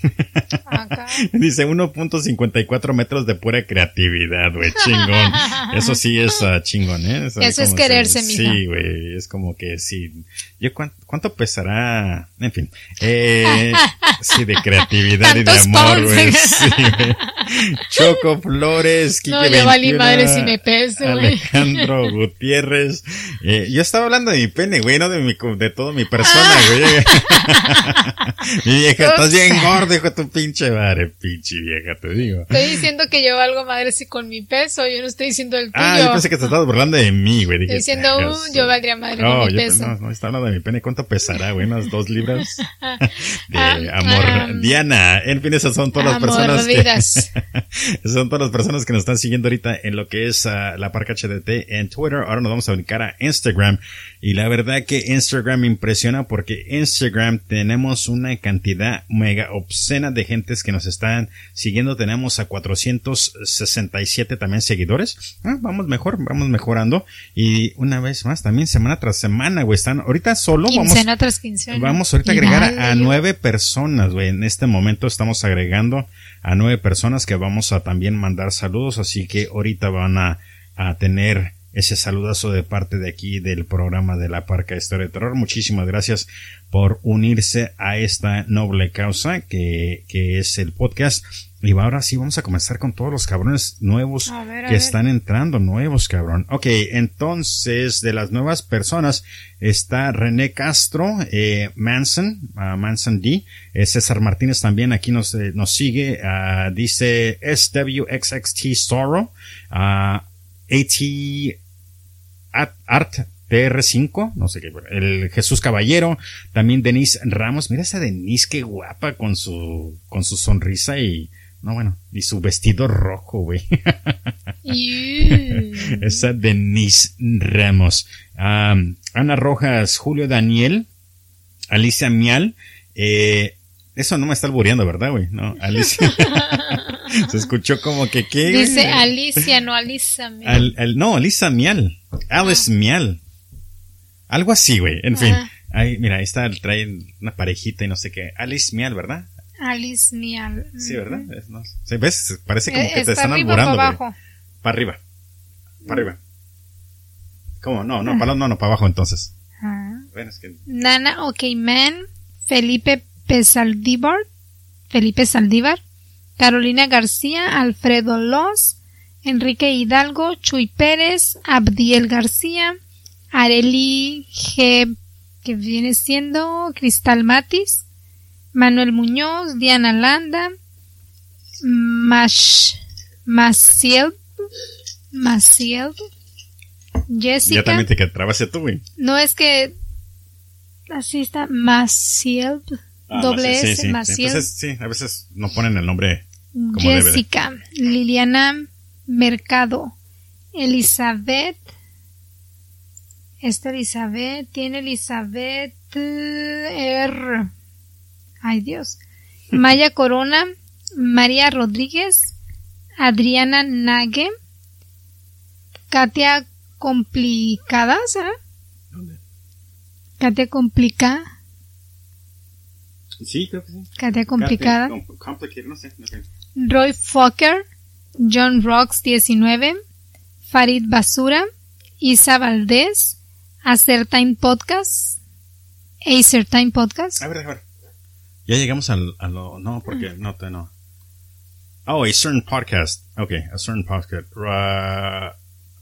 Acá. [laughs] Dice 1.54 metros de pura creatividad, güey, chingón. Eso sí es uh, chingón, ¿eh? Eso, es quererse, mija. Sí, güey, es como que sí. Yo cuánto, pesará, en fin. Eh, [laughs] sí, de creatividad y de amor, güey. [laughs] Sí. Choco Flores, Kike No, yo valí madre si me peso, Alejandro [laughs] Gutiérrez. Eh, yo estaba hablando de mi pene, güey, no de mi, de toda mi persona, güey. Mi vieja, estás bien gordo, hijo tu pinche madre, pinche vieja, te digo. Estoy diciendo que yo valgo madre si con mi peso, yo no estoy diciendo el tuyo. Ah, yo pensé que te estabas burlando de mí, güey. estoy diciendo, uh, yo valdría madre con mi peso. No, no, está hablando de mi pene. ¿Cuánto pesará, güey? Unas dos libras [laughs] de ah, amor. Ah, Diana, en fin, esas son todas las personas que, [laughs] esas son todas las personas que nos están siguiendo ahorita en lo que es uh, la Parca HDT en Twitter. Ahora nos vamos a brincar a Instagram. Y la verdad que Instagram me impresiona porque Instagram tenemos una cantidad mega obscena de gentes que nos están siguiendo. Tenemos a 467 también seguidores. Ah, vamos mejor, vamos mejorando. Y una vez más, también semana tras semana, güey, están ahorita solo quincena tras quincena. Vamos ahorita a agregar a, nueve personas, güey. En este momento estamos agregando a nueve personas que vamos a también mandar saludos. Así que ahorita van a, a tener ese saludazo de parte de aquí del programa de la Parca Historia de Terror. Muchísimas gracias por unirse a esta noble causa que, que es el podcast. Y ahora sí vamos a comenzar con todos los cabrones nuevos que están entrando, nuevos cabrón. Ok, entonces de las nuevas personas está René Castro, eh, Manson, uh, Manson D, eh, César Martínez también aquí nos, eh, nos sigue, uh, dice SWXXT Sorrow, uh, AT Art PR5, no sé qué, el Jesús Caballero, también Denise Ramos, mira esa Denise qué guapa con su, con su sonrisa y, no bueno, y su vestido rojo, güey. [laughs] esa Denise Ramos. Ana Rojas, Julio Daniel, Alicia Mial, eh, eso no me está albureando, ¿verdad, güey? No, Alicia. [laughs] Se escuchó como que qué. Dice Alicia, no Alisa Mial. no, Alisa Mial. Alice ah. Mial. Algo así, güey. En fin. Ahí, mira, ahí está, trae una parejita y no sé qué. Alice Mial, ¿verdad? Alice Mial. Sí, ¿verdad? no, ¿Ves? Parece como eh, que te están alburando. Para abajo. Para arriba. Para arriba. ¿Cómo? No, no, para no, no, para abajo entonces. Bueno, es que... Nana OK Man, Felipe Pesaldívar, Felipe Saldívar, Carolina García, Alfredo Loz, Enrique Hidalgo, Chuy Pérez, Abdiel García, Areli G, que viene siendo Cristal Matis, Manuel Muñoz, Diana Landa, Mash, Maciel, Maciel, Jessica. Ya también te que tú, güey. No es que así está, Maciel, ah, doble S, Maciel. Pues sí, a veces no ponen el nombre Jessica, Liliana Mercado, Elizabeth, esta Elizabeth tiene Elizabeth R. Ay Dios. Maya Corona, María Rodríguez, Adriana Nague, Katia Complicada, ¿será? ¿Dónde? Katia Complicada. Sí, creo que sí. Katia Complicada. Roy Fokker, John Rocks 19, Farid Basura, Isa Valdés, Acertime Podcast, Acertime Podcast. A ver, a ver. Ya llegamos al, a lo, no, porque no te no. Oh, a certain podcast. Ok, a certain podcast. Uh,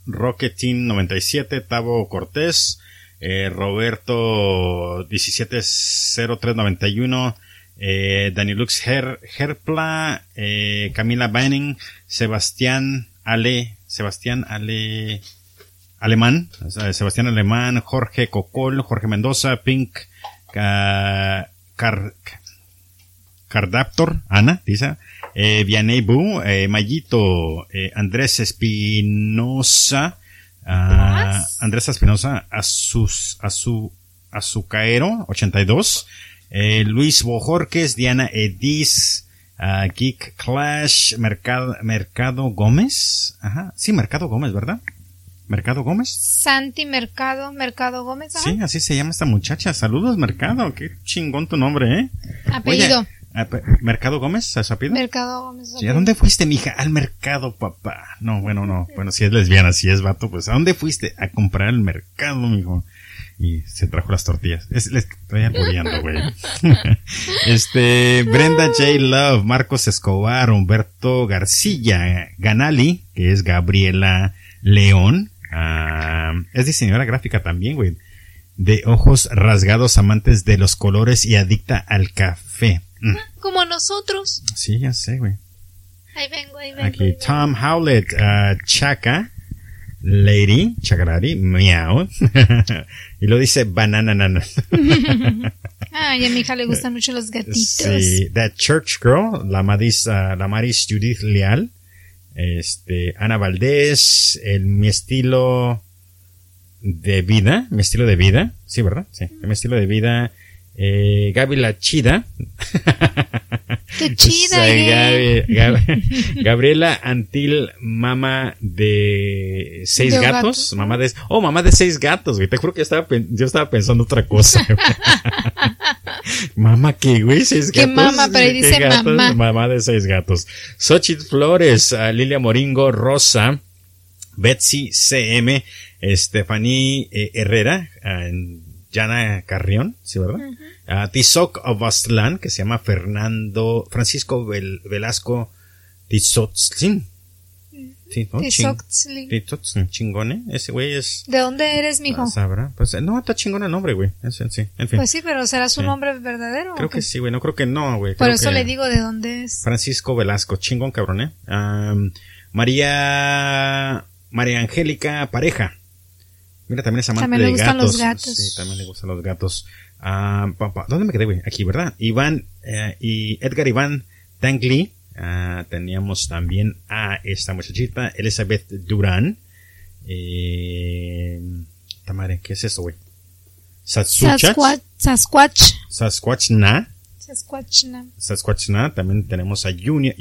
Rocketin 97, Tavo Cortés, eh, Roberto 170391, eh, Danilux Her, Herpla, eh, Camila Banning, Sebastián Ale, Sebastián Ale, Alemán, Sebastián Alemán, Jorge Cocol, Jorge Mendoza, Pink, Car, Cardaptor, Ana, dice, eh, Vianey Bu, eh, Mayito, eh, Andrés Espinosa, uh, Andrés Espinosa, Azus, Azu, Azucaero, 82, eh, Luis Bojorques, Diana Edis, uh, Geek Clash, Mercado, Mercado Gómez. Ajá, sí, Mercado Gómez, ¿verdad? Mercado Gómez. Santi Mercado, Mercado Gómez. Sí, así se llama esta muchacha. Saludos, Mercado. Qué chingón tu nombre, ¿eh? Apellido. ¿Mercado Gómez? ¿Es apellido? Mercado Gómez. ¿A dónde fuiste, mija? Al mercado, papá. No, bueno, no. Bueno, si es lesbiana, si es vato, pues ¿a dónde fuiste? A comprar el mercado, mijo y se trajo las tortillas. Es, le estoy apoyando, güey. [laughs] este, Brenda J. Love, Marcos Escobar, Humberto García, Ganali, que es Gabriela León, ah, es diseñadora gráfica también, güey. De ojos rasgados, amantes de los colores y adicta al café. Mm. Como nosotros. Sí, ya sé, güey. Ahí vengo, ahí vengo. Aquí, Tom Howlett, uh, Chaka, Lady, Chacarari, Meow. [laughs] y lo dice Banana Nana. [laughs] ah, y a mi hija le gustan mucho los gatitos. Sí, That Church Girl, la Maris, uh, la Maris Judith Leal. Este, Ana Valdés, el, mi estilo de vida, mi estilo de vida, sí, ¿verdad? Sí, mi estilo de vida, eh, Gaby la Chida. Qué [laughs] chida, [laughs] Gabriela Antil, mamá de seis gatos. Mamá de, oh, mamá de seis gatos, güey. Te juro que yo estaba, yo estaba pensando otra cosa. [laughs] mamá, ¿qué, güey? Seis gatos. ¿Qué mamá? Pero dice mamá. Mamá de seis gatos. Xochitl Flores, Lilia Moringo, Rosa, Betsy CM, Estefaní eh, Herrera, Jana Carrión, ¿sí, verdad? Uh Tizoc of Aztlán, que se llama Fernando, Francisco Velasco Tizotzlin. Sí, ¿no? Tizotzlin, chingone. Ese güey es. ¿De dónde eres, mijo? Sabrá. Pues no, está chingón el nombre, güey. sí, en fin. Pues sí, pero ¿será su nombre verdadero? Creo que sí, güey. No creo que no, güey. Por eso le digo de dónde es. Francisco Velasco, chingón, cabrón, eh. María, María Angélica Pareja. Mira, también es amante también le gustan Los gatos. Sí, también le gustan los gatos. Ah, ¿Dónde me quedé, güey? Aquí, ¿verdad? Iván eh, y Edgar Iván Tangli. Ah, teníamos también a esta muchachita, Elizabeth Durán. Eh, Tamare, ¿qué es eso, güey? Sasquatch. Sasquatch. Sasquatch Na. Sasquatch Na. Sasquatch Na. También tenemos a Yuni,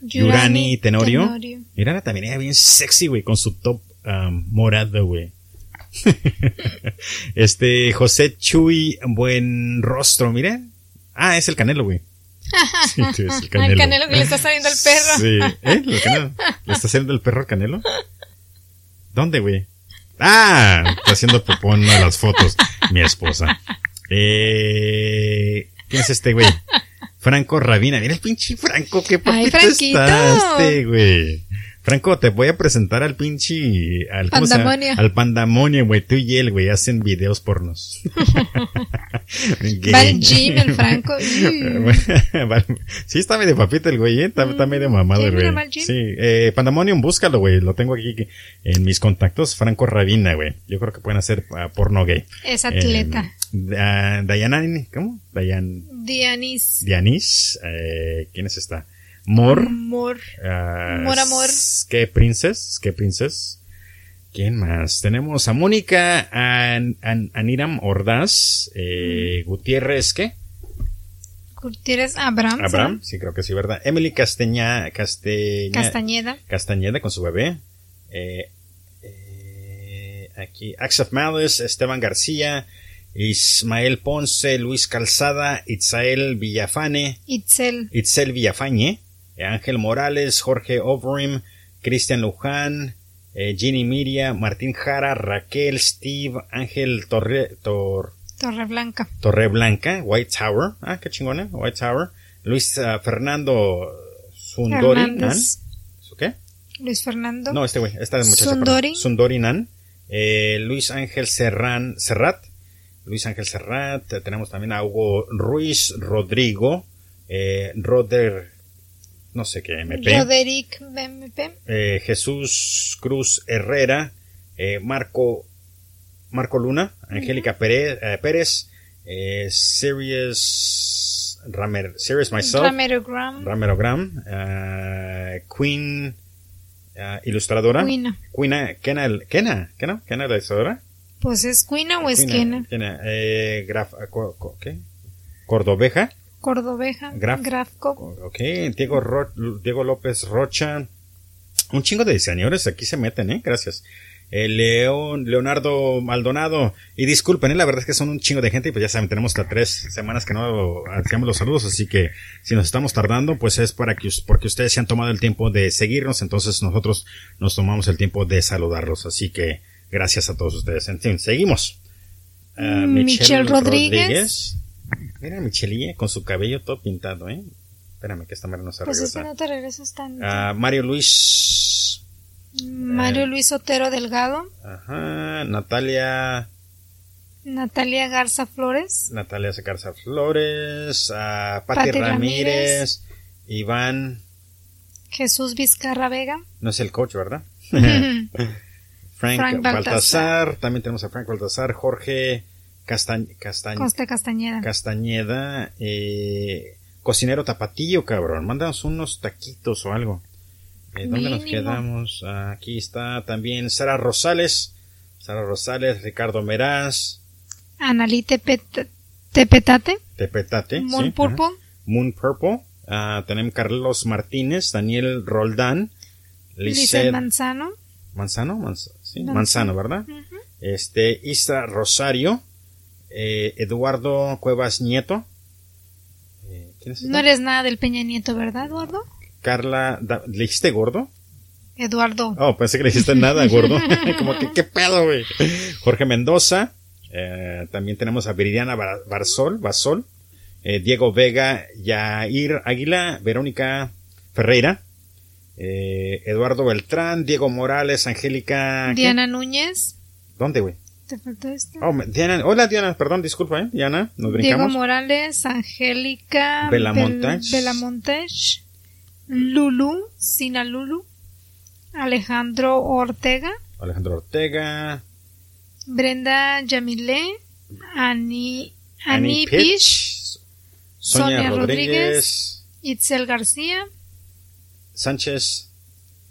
Yurani, Tenorio. Tenorio. Mira, también era bien sexy, güey, con su top um, morado, güey. [laughs] este, José Chuy, buen rostro, miren. Ah, es el canelo, güey. [laughs] Sí, es el canelo. el canelo que le está saliendo al perro. Sí, ¿eh? ¿El canelo? ¿Le está saliendo el perro al canelo? ¿Dónde, güey? Ah, está haciendo popó en una de las fotos. Mi esposa. Eh, ¿Quién es este, güey? Franco Rabina. Mira el pinche Franco, qué papito está este, güey. Franco, te voy a presentar al pinche. Al, pandamonio. Al pandamonio, güey. Tú y él, güey, hacen videos pornos. Va al gym, el Franco. [laughs] sí, está medio papito el güey, ¿eh? Está, medio mamado el güey. Sí, eh, Pandemonium, búscalo, güey. Lo tengo aquí en mis contactos. Franco Rabina, güey. Yo creo que pueden hacer uh, porno gay. Es atleta. Eh, Diana, ¿cómo? Dian, Dianis. Dianis. Eh, ¿Quién es esta? Mor. Mor. Uh, Mor Amor. ¿Qué Princess? ¿Qué Princess? ¿Quién más? Tenemos a Mónica An, Aniram Ordaz. Eh, Gutiérrez, ¿qué? Gutiérrez Abraham. Abraham, sí, creo que sí, ¿verdad? Emily Castaña, Castañeda. Castañeda. Castañeda con su bebé. Eh, eh, aquí, Axel Malice, Esteban García, Ismael Ponce, Luis Calzada, Itzael Villafane, Itzel, Itzel Villafañe, Ángel Morales, Jorge Overim, Cristian Luján, eh, Ginny Miria, Martín Jara, Raquel, Steve, Ángel Torre, Tor, Torre Blanca. Torre Blanca, White Tower, ah, qué chingona, White Tower, Luis uh, Fernando Sundori, qué? Luis Fernando. No, este güey, esta muchacha. Sundori. Sundori Nan, eh, Luis Ángel Serran, Serrat, Luis Ángel Serrat, tenemos también a Hugo Ruiz Rodrigo, eh, Roder, no sé qué, MP. Roderick MP. Eh, Jesús Cruz Herrera, eh, Marco, Marco Luna, Angélica Pérez, eh, Pérez eh, Serious, Ramer, Serious Myself, Ramerogram, Ramerogram uh, Queen, uh, ilustradora, Queen, Queen, Kena, Kena, Kena, Kena, la ilustradora, pues es Quina o es Quina. Eh, graf, ¿qué? Cordoveja. Cordoveja. Graf, Grafco. Ok, Diego, Diego López Rocha. Un chingo de diseñadores aquí se meten, ¿eh? Gracias. Eh, León, Leonardo Maldonado. Y disculpen, ¿eh? la verdad es que son un chingo de gente y pues ya saben, tenemos hasta tres semanas que no hacíamos los saludos, así que si nos estamos tardando, pues es para que, porque ustedes se han tomado el tiempo de seguirnos, entonces nosotros nos tomamos el tiempo de saludarlos, así que Gracias a todos ustedes. En fin, seguimos. Uh, Michelle, Rodríguez. Mira, Michelilla con su cabello todo pintado, ¿eh? Espérame que esta manera no se Pues es que no te regresas tanto. Uh, Mario Luis. Mario eh, Luis Otero Delgado. Ajá. Natalia. Natalia Garza Flores. Natalia Garza Flores. Uh, Pati, Ramírez, Iván. Jesús Vizcarra Vega. No es el coach, ¿verdad? [laughs] Frank, Baltasar. También tenemos a Frank Baltasar. Jorge Castañ Castañeda. Castañeda. Eh, cocinero tapatillo, cabrón. Mándanos unos taquitos o algo. Eh, ¿Dónde nos quedamos? Aquí está también Sara Rosales. Sara Rosales, Ricardo Meraz. Analí Tepetate. Tepetate. Moon Purple. Moon Purple. Ah, tenemos Carlos Martínez, Daniel Roldán. Lizeth Manzano. Manzano, sí, Manzano, ¿verdad? Este, Isra Rosario. Eh, Eduardo Cuevas Nieto. Eh, no eres nada del Peña Nieto, ¿verdad, Eduardo? Carla, ¿le dijiste gordo? Eduardo. Oh, pensé que le dijiste nada, gordo. [laughs] [laughs] Como que, ¿qué pedo, güey? Jorge Mendoza. Eh, también tenemos a Viridiana Barzol, Basol. Eh, Diego Vega, Yair Águila, Verónica Ferreira. Eduardo Beltrán, Diego Morales, Angélica. Diana Núñez. ¿Dónde, güey? ¿Te faltó esto? Oh, Diana, hola Diana, perdón, disculpa, ¿eh? Diana, nos brincamos. Diego Morales, Angélica. Belamontage. Belamontage. Lulu, Sina Lulu, Alejandro Ortega. Alejandro Ortega. Brenda Yamile, Ani, Ani Sonia, Rodríguez, Itzel García, Sánchez,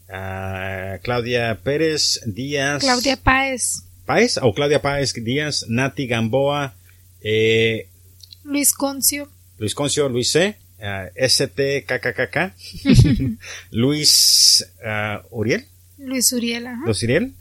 uh, Claudia Pérez Díaz. Claudia Páez. Páez o Claudia Páez Díaz, Nati Gamboa, eh, Luis Concio. Luis Concio, Luis C. Uh, STKKKK, [laughs] Luis uh, Uriel. Luis Uriel, ajá. Luis Uriel.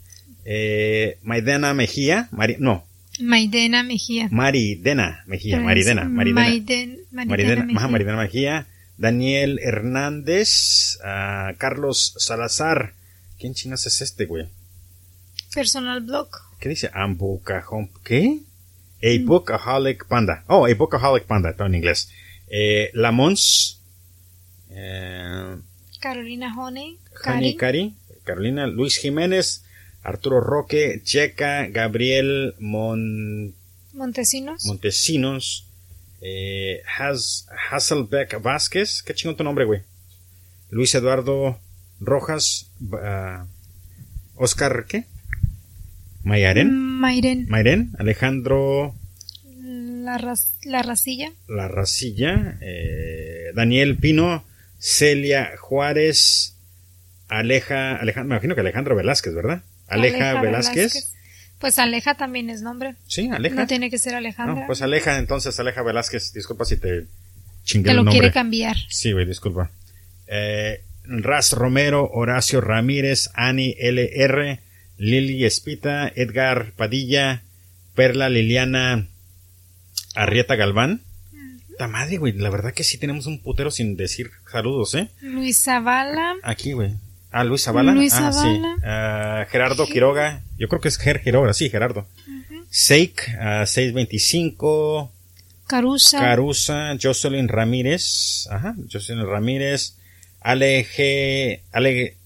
Eh, Maidena Mejía, Mari, no. Maidena Mejía. Maridena Mejía, Maridena, Maridena. Maiden, Maridena, Maridena, Mejía. Maridena Mejía. Daniel Hernández, uh, Carlos Salazar. ¿Quién chinas es este, güey? Personal Blog. ¿Qué dice? Ambucajón. ¿Qué? A Bookaholic Panda. Oh, A Bookaholic Panda, todo en inglés. Eh, Lamons. Eh, Carolina Honey. Cari. Cari. Carolina. Luis Jiménez. Arturo Roque. Checa. Gabriel Mon... Montesinos. Montesinos. Eh, Has, Hasselbeck Vázquez. Qué chingón tu nombre, güey. Luis Eduardo Rojas. Uh, Oscar, ¿qué? Mayaren. Mayren. Mayren. Alejandro la, la Racilla. La Racilla. Eh, Daniel Pino. Celia Juárez. Aleja. Alejandro, me imagino que Alejandro Velázquez, ¿verdad? Aleja, Velázquez. Pues Aleja también es nombre. Sí, Aleja. No tiene que ser Alejandra. No, pues Aleja, entonces Aleja Velázquez. Disculpa si te chingué Te lo quiere cambiar. Sí, güey, disculpa. Eh, Raz Romero, Horacio Ramírez, Ani LR, Lili Espita, Edgar Padilla, Perla Liliana Arrieta Galván. Ta madre, güey. La verdad que sí tenemos un putero sin decir saludos, ¿eh? Luis Zavala. Aquí, güey. Ah, Luis Zavala. Luis ah, Zavala. sí. Ah, Gerardo Quiroga. Yo creo que es Ger Quiroga, sí, Gerardo. Seik, 625. Carusa. Carusa. Jocelyn Ramírez. Ajá. Jocelyn Ramírez. Ale G. Ale,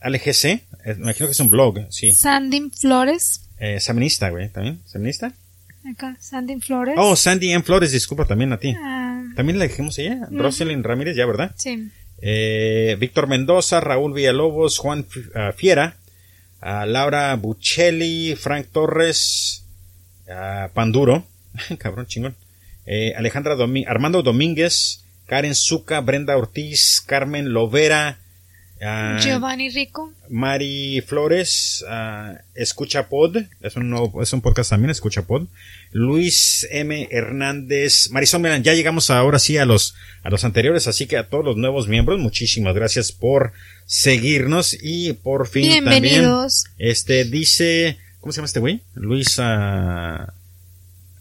Ale GC. Eh, me imagino que es un blog, sí. Sandy Flores. Eh, Saminista, güey, también. ¿Saminista? Acá, Sandy Flores. Oh, Sandy M. Flores, disculpa también a ti. Ah. También la dijimos ella, Roselyn Ramírez, ya, ¿verdad? Sí. Eh, Víctor Mendoza, Raúl Villalobos, Juan uh, Fiera, uh, Laura Buccelli, Frank Torres, uh, Panduro, [laughs] cabrón chingón, eh, Alejandra Domi Armando Domínguez, Karen Zuca, Brenda Ortiz, Carmen Lovera, Giovanni Rico. Mari Flores, Escucha Pod, es un, es un podcast también, Escucha Pod. Luis M. Hernández, Marisol Melan, ya llegamos ahora sí a los, a los anteriores, así que a todos los nuevos miembros, muchísimas gracias por seguirnos y por fin Bienvenidos. también, este, dice, ¿cómo se llama este güey? Luis,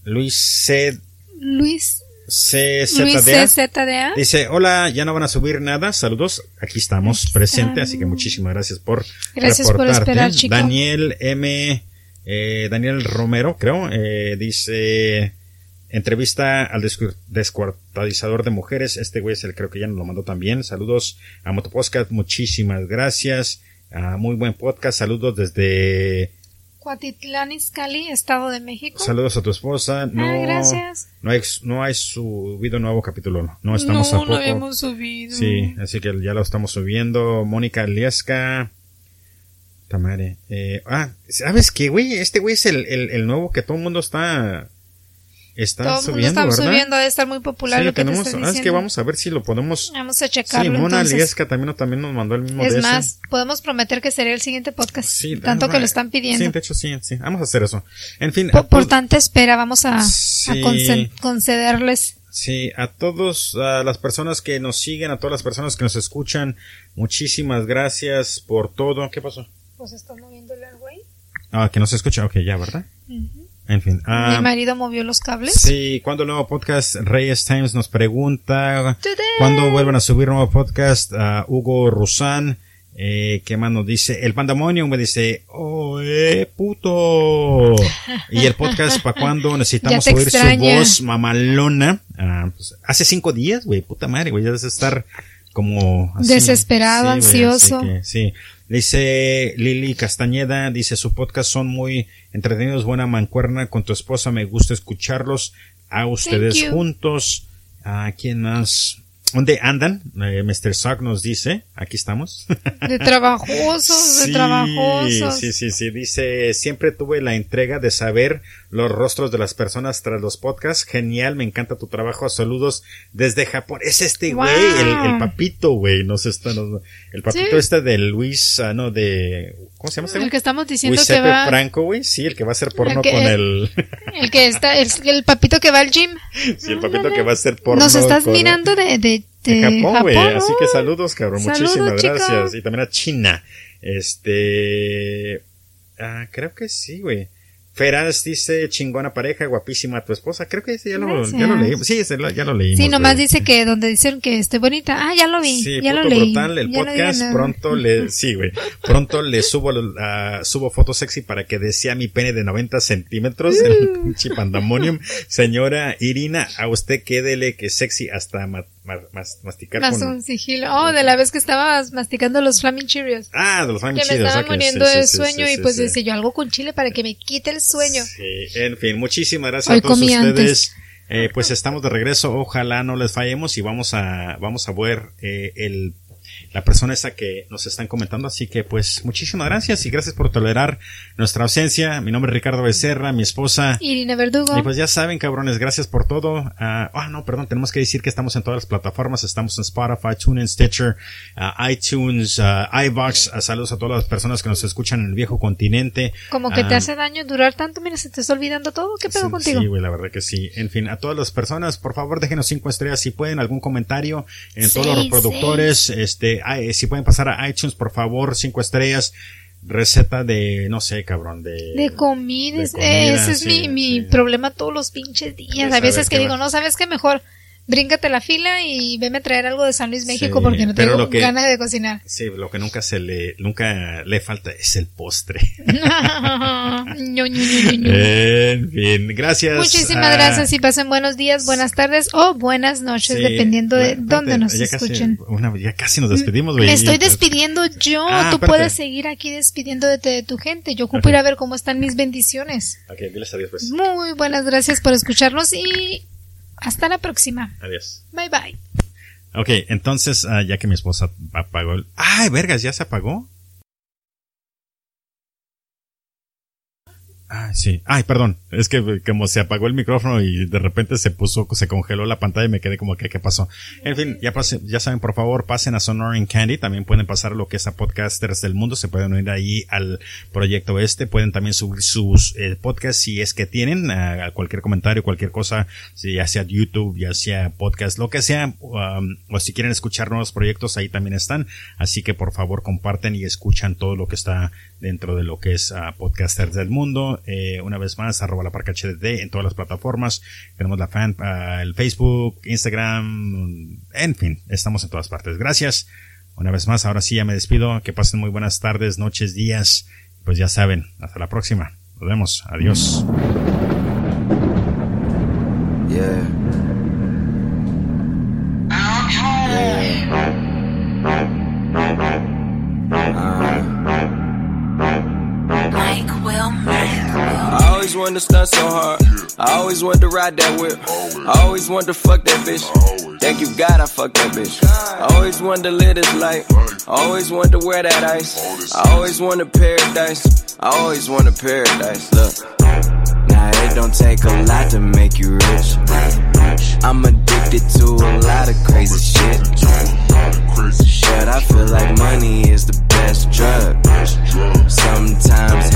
Luis C. Luis CZDA. Dice, hola, ya no van a subir nada. Saludos. Aquí estamos presentes, así que muchísimas gracias por Gracias por esperar, chico. Daniel M. Eh, Daniel Romero, creo, eh, dice entrevista al descuartadizador de mujeres. Este güey es el creo que ya nos lo mandó también. Saludos a Motopodcast, muchísimas gracias. muy buen podcast. Saludos desde Cuatitlán Izcalli, Estado de México. Saludos a tu esposa. No, ah, gracias. No hay, no hay subido nuevo capítulo. No estamos no, a poco. No, hemos subido. Sí, así que ya lo estamos subiendo. Mónica Liesca. Tamare. Eh, ah, ¿sabes qué, güey? Este güey es el, el, el nuevo que todo el mundo está está subiendo, está subiendo, debe estar muy popular sí, lo que tenemos, te ah, es que vamos a ver si lo podemos. Vamos a checarlo. Sí, Mona. Liesca también, también nos mandó el mismo Es de más, ese. podemos prometer que sería el siguiente podcast. Sí, tanto que lo están pidiendo. Sí, de hecho sí, sí. Vamos a hacer eso. En fin. Por, a por tanta espera, vamos a, a Sí. conced- concederles. Sí, a todos, a las personas que nos siguen, a todas las personas que nos escuchan, muchísimas gracias por todo. ¿Qué pasó? Pues está moviéndole al güey. Ah, que nos escucha, ok, ya, ¿verdad? En fin. ah, Mi marido movió los cables. Sí, cuando el nuevo podcast Reyes Times nos pregunta Today. cuándo vuelvan a subir un nuevo podcast a Hugo Rusán. Eh, ¿Qué más nos dice? El Pandemonium me dice, oh, eh, puto. [laughs] Y el podcast, ¿para cuándo necesitamos oír su voz mamalona? Ah, pues, hace cinco días, güey, puta madre, güey, ya debes estar como así. Desesperado, ansioso. que, sí. Dice Lili Castañeda, dice su podcast son muy entretenidos, buena mancuerna con tu esposa, me gusta escucharlos a ustedes juntos. ¿A quién más? ¿Dónde andan? Eh, Mr. Sock nos dice, aquí estamos. [laughs] De trabajosos, de trabajosos. Sí, sí, sí. Dice, siempre tuve la entrega de saber los rostros de las personas tras los podcasts. Genial, me encanta tu trabajo. Saludos desde Japón. Es este Wow. güey, el, el papito, güey. No sé, está, no- el papito Sí. este de Luis, ah, no, de, ¿cómo se llama este El que estamos diciendo que Giuseppe va. Franco, güey. Sí, el que va a hacer porno El que- con el, [laughs] El que está, el, el papito que va al gym. sí, el papito que va a hacer porno. Nos estás con- mirando de, de, de de Japón, güey. Así que saludos, cabrón. Saludos, Muchísimas gracias. Y también a China. Este. Ah, creo que sí, güey. Feraz dice chingona pareja, guapísima tu esposa. Creo que ese ya lo, ya lo leímos. Sí, ese lo- ya lo leímos. Sí, nomás güey. dice que donde dicen que estoy bonita. Ah, ya lo vi. Sí, ya puto lo leí. brutal el Ya podcast. pronto le, sí, güey. Pronto le subo, ah, subo fotos sexy para que desea mi pene de 90 centímetros en el pinche pandemonium. Señora Irina, a usted quédele que sexy hasta ma- ma- mas- masticar Más con, un sigilo. Oh, de la vez que estabas masticando los Flaming Cheerios. Ah, de los Que Flaming me Cheerios, estaba ok, muriendo sí, sí, de sí, sueño sí, y pues dice yo algo con chile para que me quite el sueño. Sí, en fin, muchísimas gracias Hoy a todos comí ustedes. antes. Eh, pues estamos de regreso, ojalá no les fallemos y vamos a, vamos a ver eh, el, la persona esa que nos están comentando. Así que pues muchísimas gracias y gracias por tolerar nuestra ausencia. Mi nombre es Ricardo Becerra, mi esposa. Irina Verdugo. Y pues ya saben, cabrones, gracias por todo. Ah, ah, no, perdón, tenemos que decir que estamos en todas las plataformas. Estamos en Spotify, TuneIn, Stitcher, ah, iTunes, ah, iVox. Saludos a todas las personas que nos escuchan en el viejo continente. Como que te hace daño durar tanto. Mira, se te está olvidando todo. ¿Qué pedo Sí, contigo? Sí, güey, la verdad que sí. En fin, a todas las personas, por favor, déjenos cinco estrellas si pueden, algún comentario en todos los reproductores. Este, ah, eh, si pueden pasar a iTunes, por favor, cinco estrellas. Receta de, no sé, cabrón, de... De comida, de es- comida, ese es sí, mi, mi sí. problema todos los pinches días. A veces que digo, no, ¿sabes qué? Mejor bríncate la fila y veme a traer algo de San Luis, México, Sí, porque no tengo que- ganas de cocinar. Sí, lo que nunca se le, nunca le falta es el postre. [laughs] Ño, Ño, Ño. en fin, gracias. Muchísimas ah, gracias y pasen buenos días, buenas tardes o buenas noches, sí, dependiendo de espérate, dónde nos ya casi- escuchen. una- ya casi nos despedimos, güey. Me estoy pues, despidiendo yo, Ah, tú espérate. puedes seguir aquí despidiéndote de tu gente. Yo ocupo Ok. ir a ver cómo están mis bendiciones. Ok, diles adiós, pues. Muy buenas gracias por escucharnos y hasta la próxima. Adiós. Bye bye. Ok, entonces, ah, ya que mi esposa apagó el... ¡Ay, vergas! ¿Ya se apagó? Ah, sí. Ay, perdón. Es que eh, como se apagó el micrófono y de repente se puso, se congeló la pantalla y me quedé como que, ¿qué pasó? En fin, ya pasen, ya saben, por favor, pasen a Sonoring Candy. También pueden pasar lo que es a Podcasters del Mundo. Se pueden unir ahí al proyecto este. Pueden también subir sus eh, podcasts si es que tienen, ah, cualquier comentario, cualquier cosa, ya sea YouTube, ya sea podcast, lo que sea, um, o si quieren escuchar nuevos proyectos, ahí también están. Así que por favor comparten y escuchan todo lo que está dentro de lo que es ah, Podcasters del Mundo. Eh, una vez más, arroba la parca HDD en todas las plataformas. Tenemos la fan, ah, el Facebook, Instagram, en fin, estamos en todas partes. Gracias. Una vez más, ahora sí ya me despido. Que pasen muy buenas tardes, noches, días. Pues ya saben, hasta la próxima. Nos vemos. Adiós. Yeah. Yeah. Uh, wanted to stunt so hard. I always wanted to ride that whip. I always wanted to fuck that bitch. Thank you God I fucked that bitch. I always wanted to live this life. I always wanted to wear that ice. I always wanted paradise. I always wanted paradise. Look. Now it don't take a lot to make you rich. I'm addicted to a lot of crazy shit. But I feel like money is the best drug. Sometimes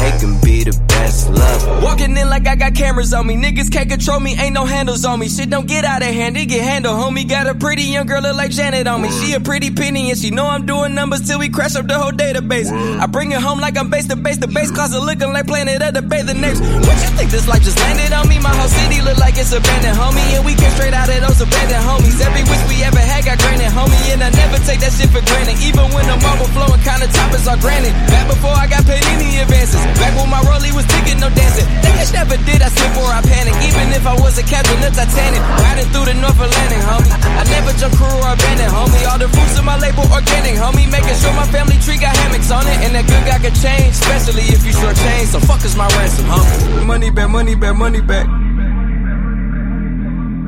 got cameras on me. Niggas can't control me, ain't no handles on me. Shit don't get out of hand, it get handled. Homie got a pretty young girl look like Janet on me. She a pretty penny and she know I'm doing numbers till we crash up the whole database. I bring it home like I'm base to base. The base closet looking like Planet of the Bay the next. What you think this life just landed on me? My whole city look like it's abandoned, homie. And we came straight out of those abandoned homies. Every wish we ever had got granted, homie. And I never take that shit for granted. Even when the marble flowing, kinda toppers are granted. Back before I got paid any advances. Back when my rollie was ticking, no dancing. Niggas never did, I slip or I panic. Even if I was a captain of Titanic. Riding through the North Atlantic, homie. I never jump crew or abandoned, homie. All the fruits of my label organic, homie. Making sure my family tree got hammocks on it. And that good guy can change, especially if you short change. So fuck is my ransom, homie. Money back, money back, money back.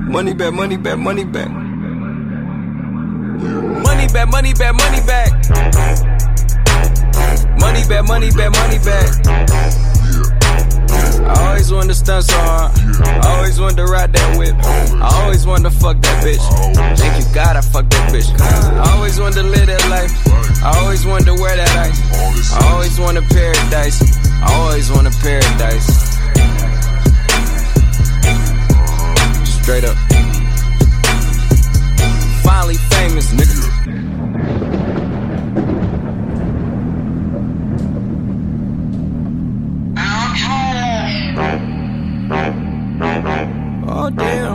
Money back, money back, money back. Money back, money back, money back. Money back, money back, money back. I always wanted to stunt so hard. I always wanted to ride that whip. I always wanted to fuck that bitch. Thank you God I fucked that bitch. I always wanted to live that life. I always wanted to wear that ice. I always wanted paradise. I always wanted paradise. Straight up. Finally famous, nigga. Oh damn.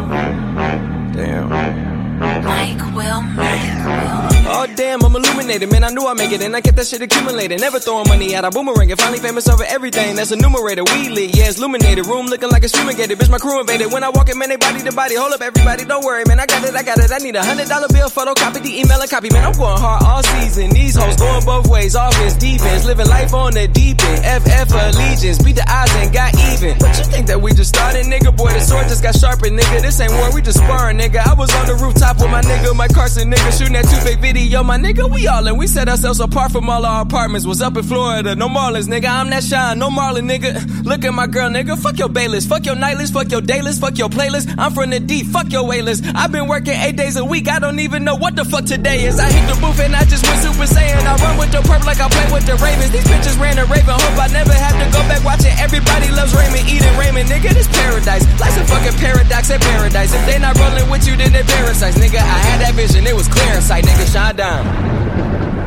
Oh damn, I'm illuminated, man. I knew I'd make it, and I kept that shit accumulated. Never throwing money at a boomerang, and finally famous over everything. That's a numerator. We lit, yeah, it's illuminated. Room looking like it's fumigated. Bitch, my crew invaded. When I walk in, man, they body to body. Hold up, everybody, don't worry, man. I got it, I got it. I need a hundred dollar bill, photocopy the email and copy, man. I'm going hard all season. These hoes going both ways, offense, defense, living life on the deep end. FF allegiance, beat the odds and got even. But you think that we just started, nigga? Boy, the sword just got sharpened, nigga. This ain't war, we just sparring, nigga. I was on the rooftop with my nigga, Mike Carson, nigga, shooting that two big video, my nigga. We all in, we set ourselves apart from all our apartments. Was up in Florida, no Marlins, nigga. I'm that shine, no Marlin, nigga. Look at my girl, nigga. Fuck your bayless, fuck your nightlist, fuck your daylist, fuck your playlist. I'm from the deep, fuck your waylist. I've been working eight days a week, I don't even know what the fuck today is. I hit the booth and I just went super saiyan. I run with the purple like I play with the Ravens. These bitches ran a Raven, hope I never have to go back watching. Everybody loves Raymond, eating Raymond, nigga. This paradise, life's a fucking paradox at paradise. If they not rolling with you, then they parasites, nigga. I had that vision, it was clear in sight, nigga. Shine down.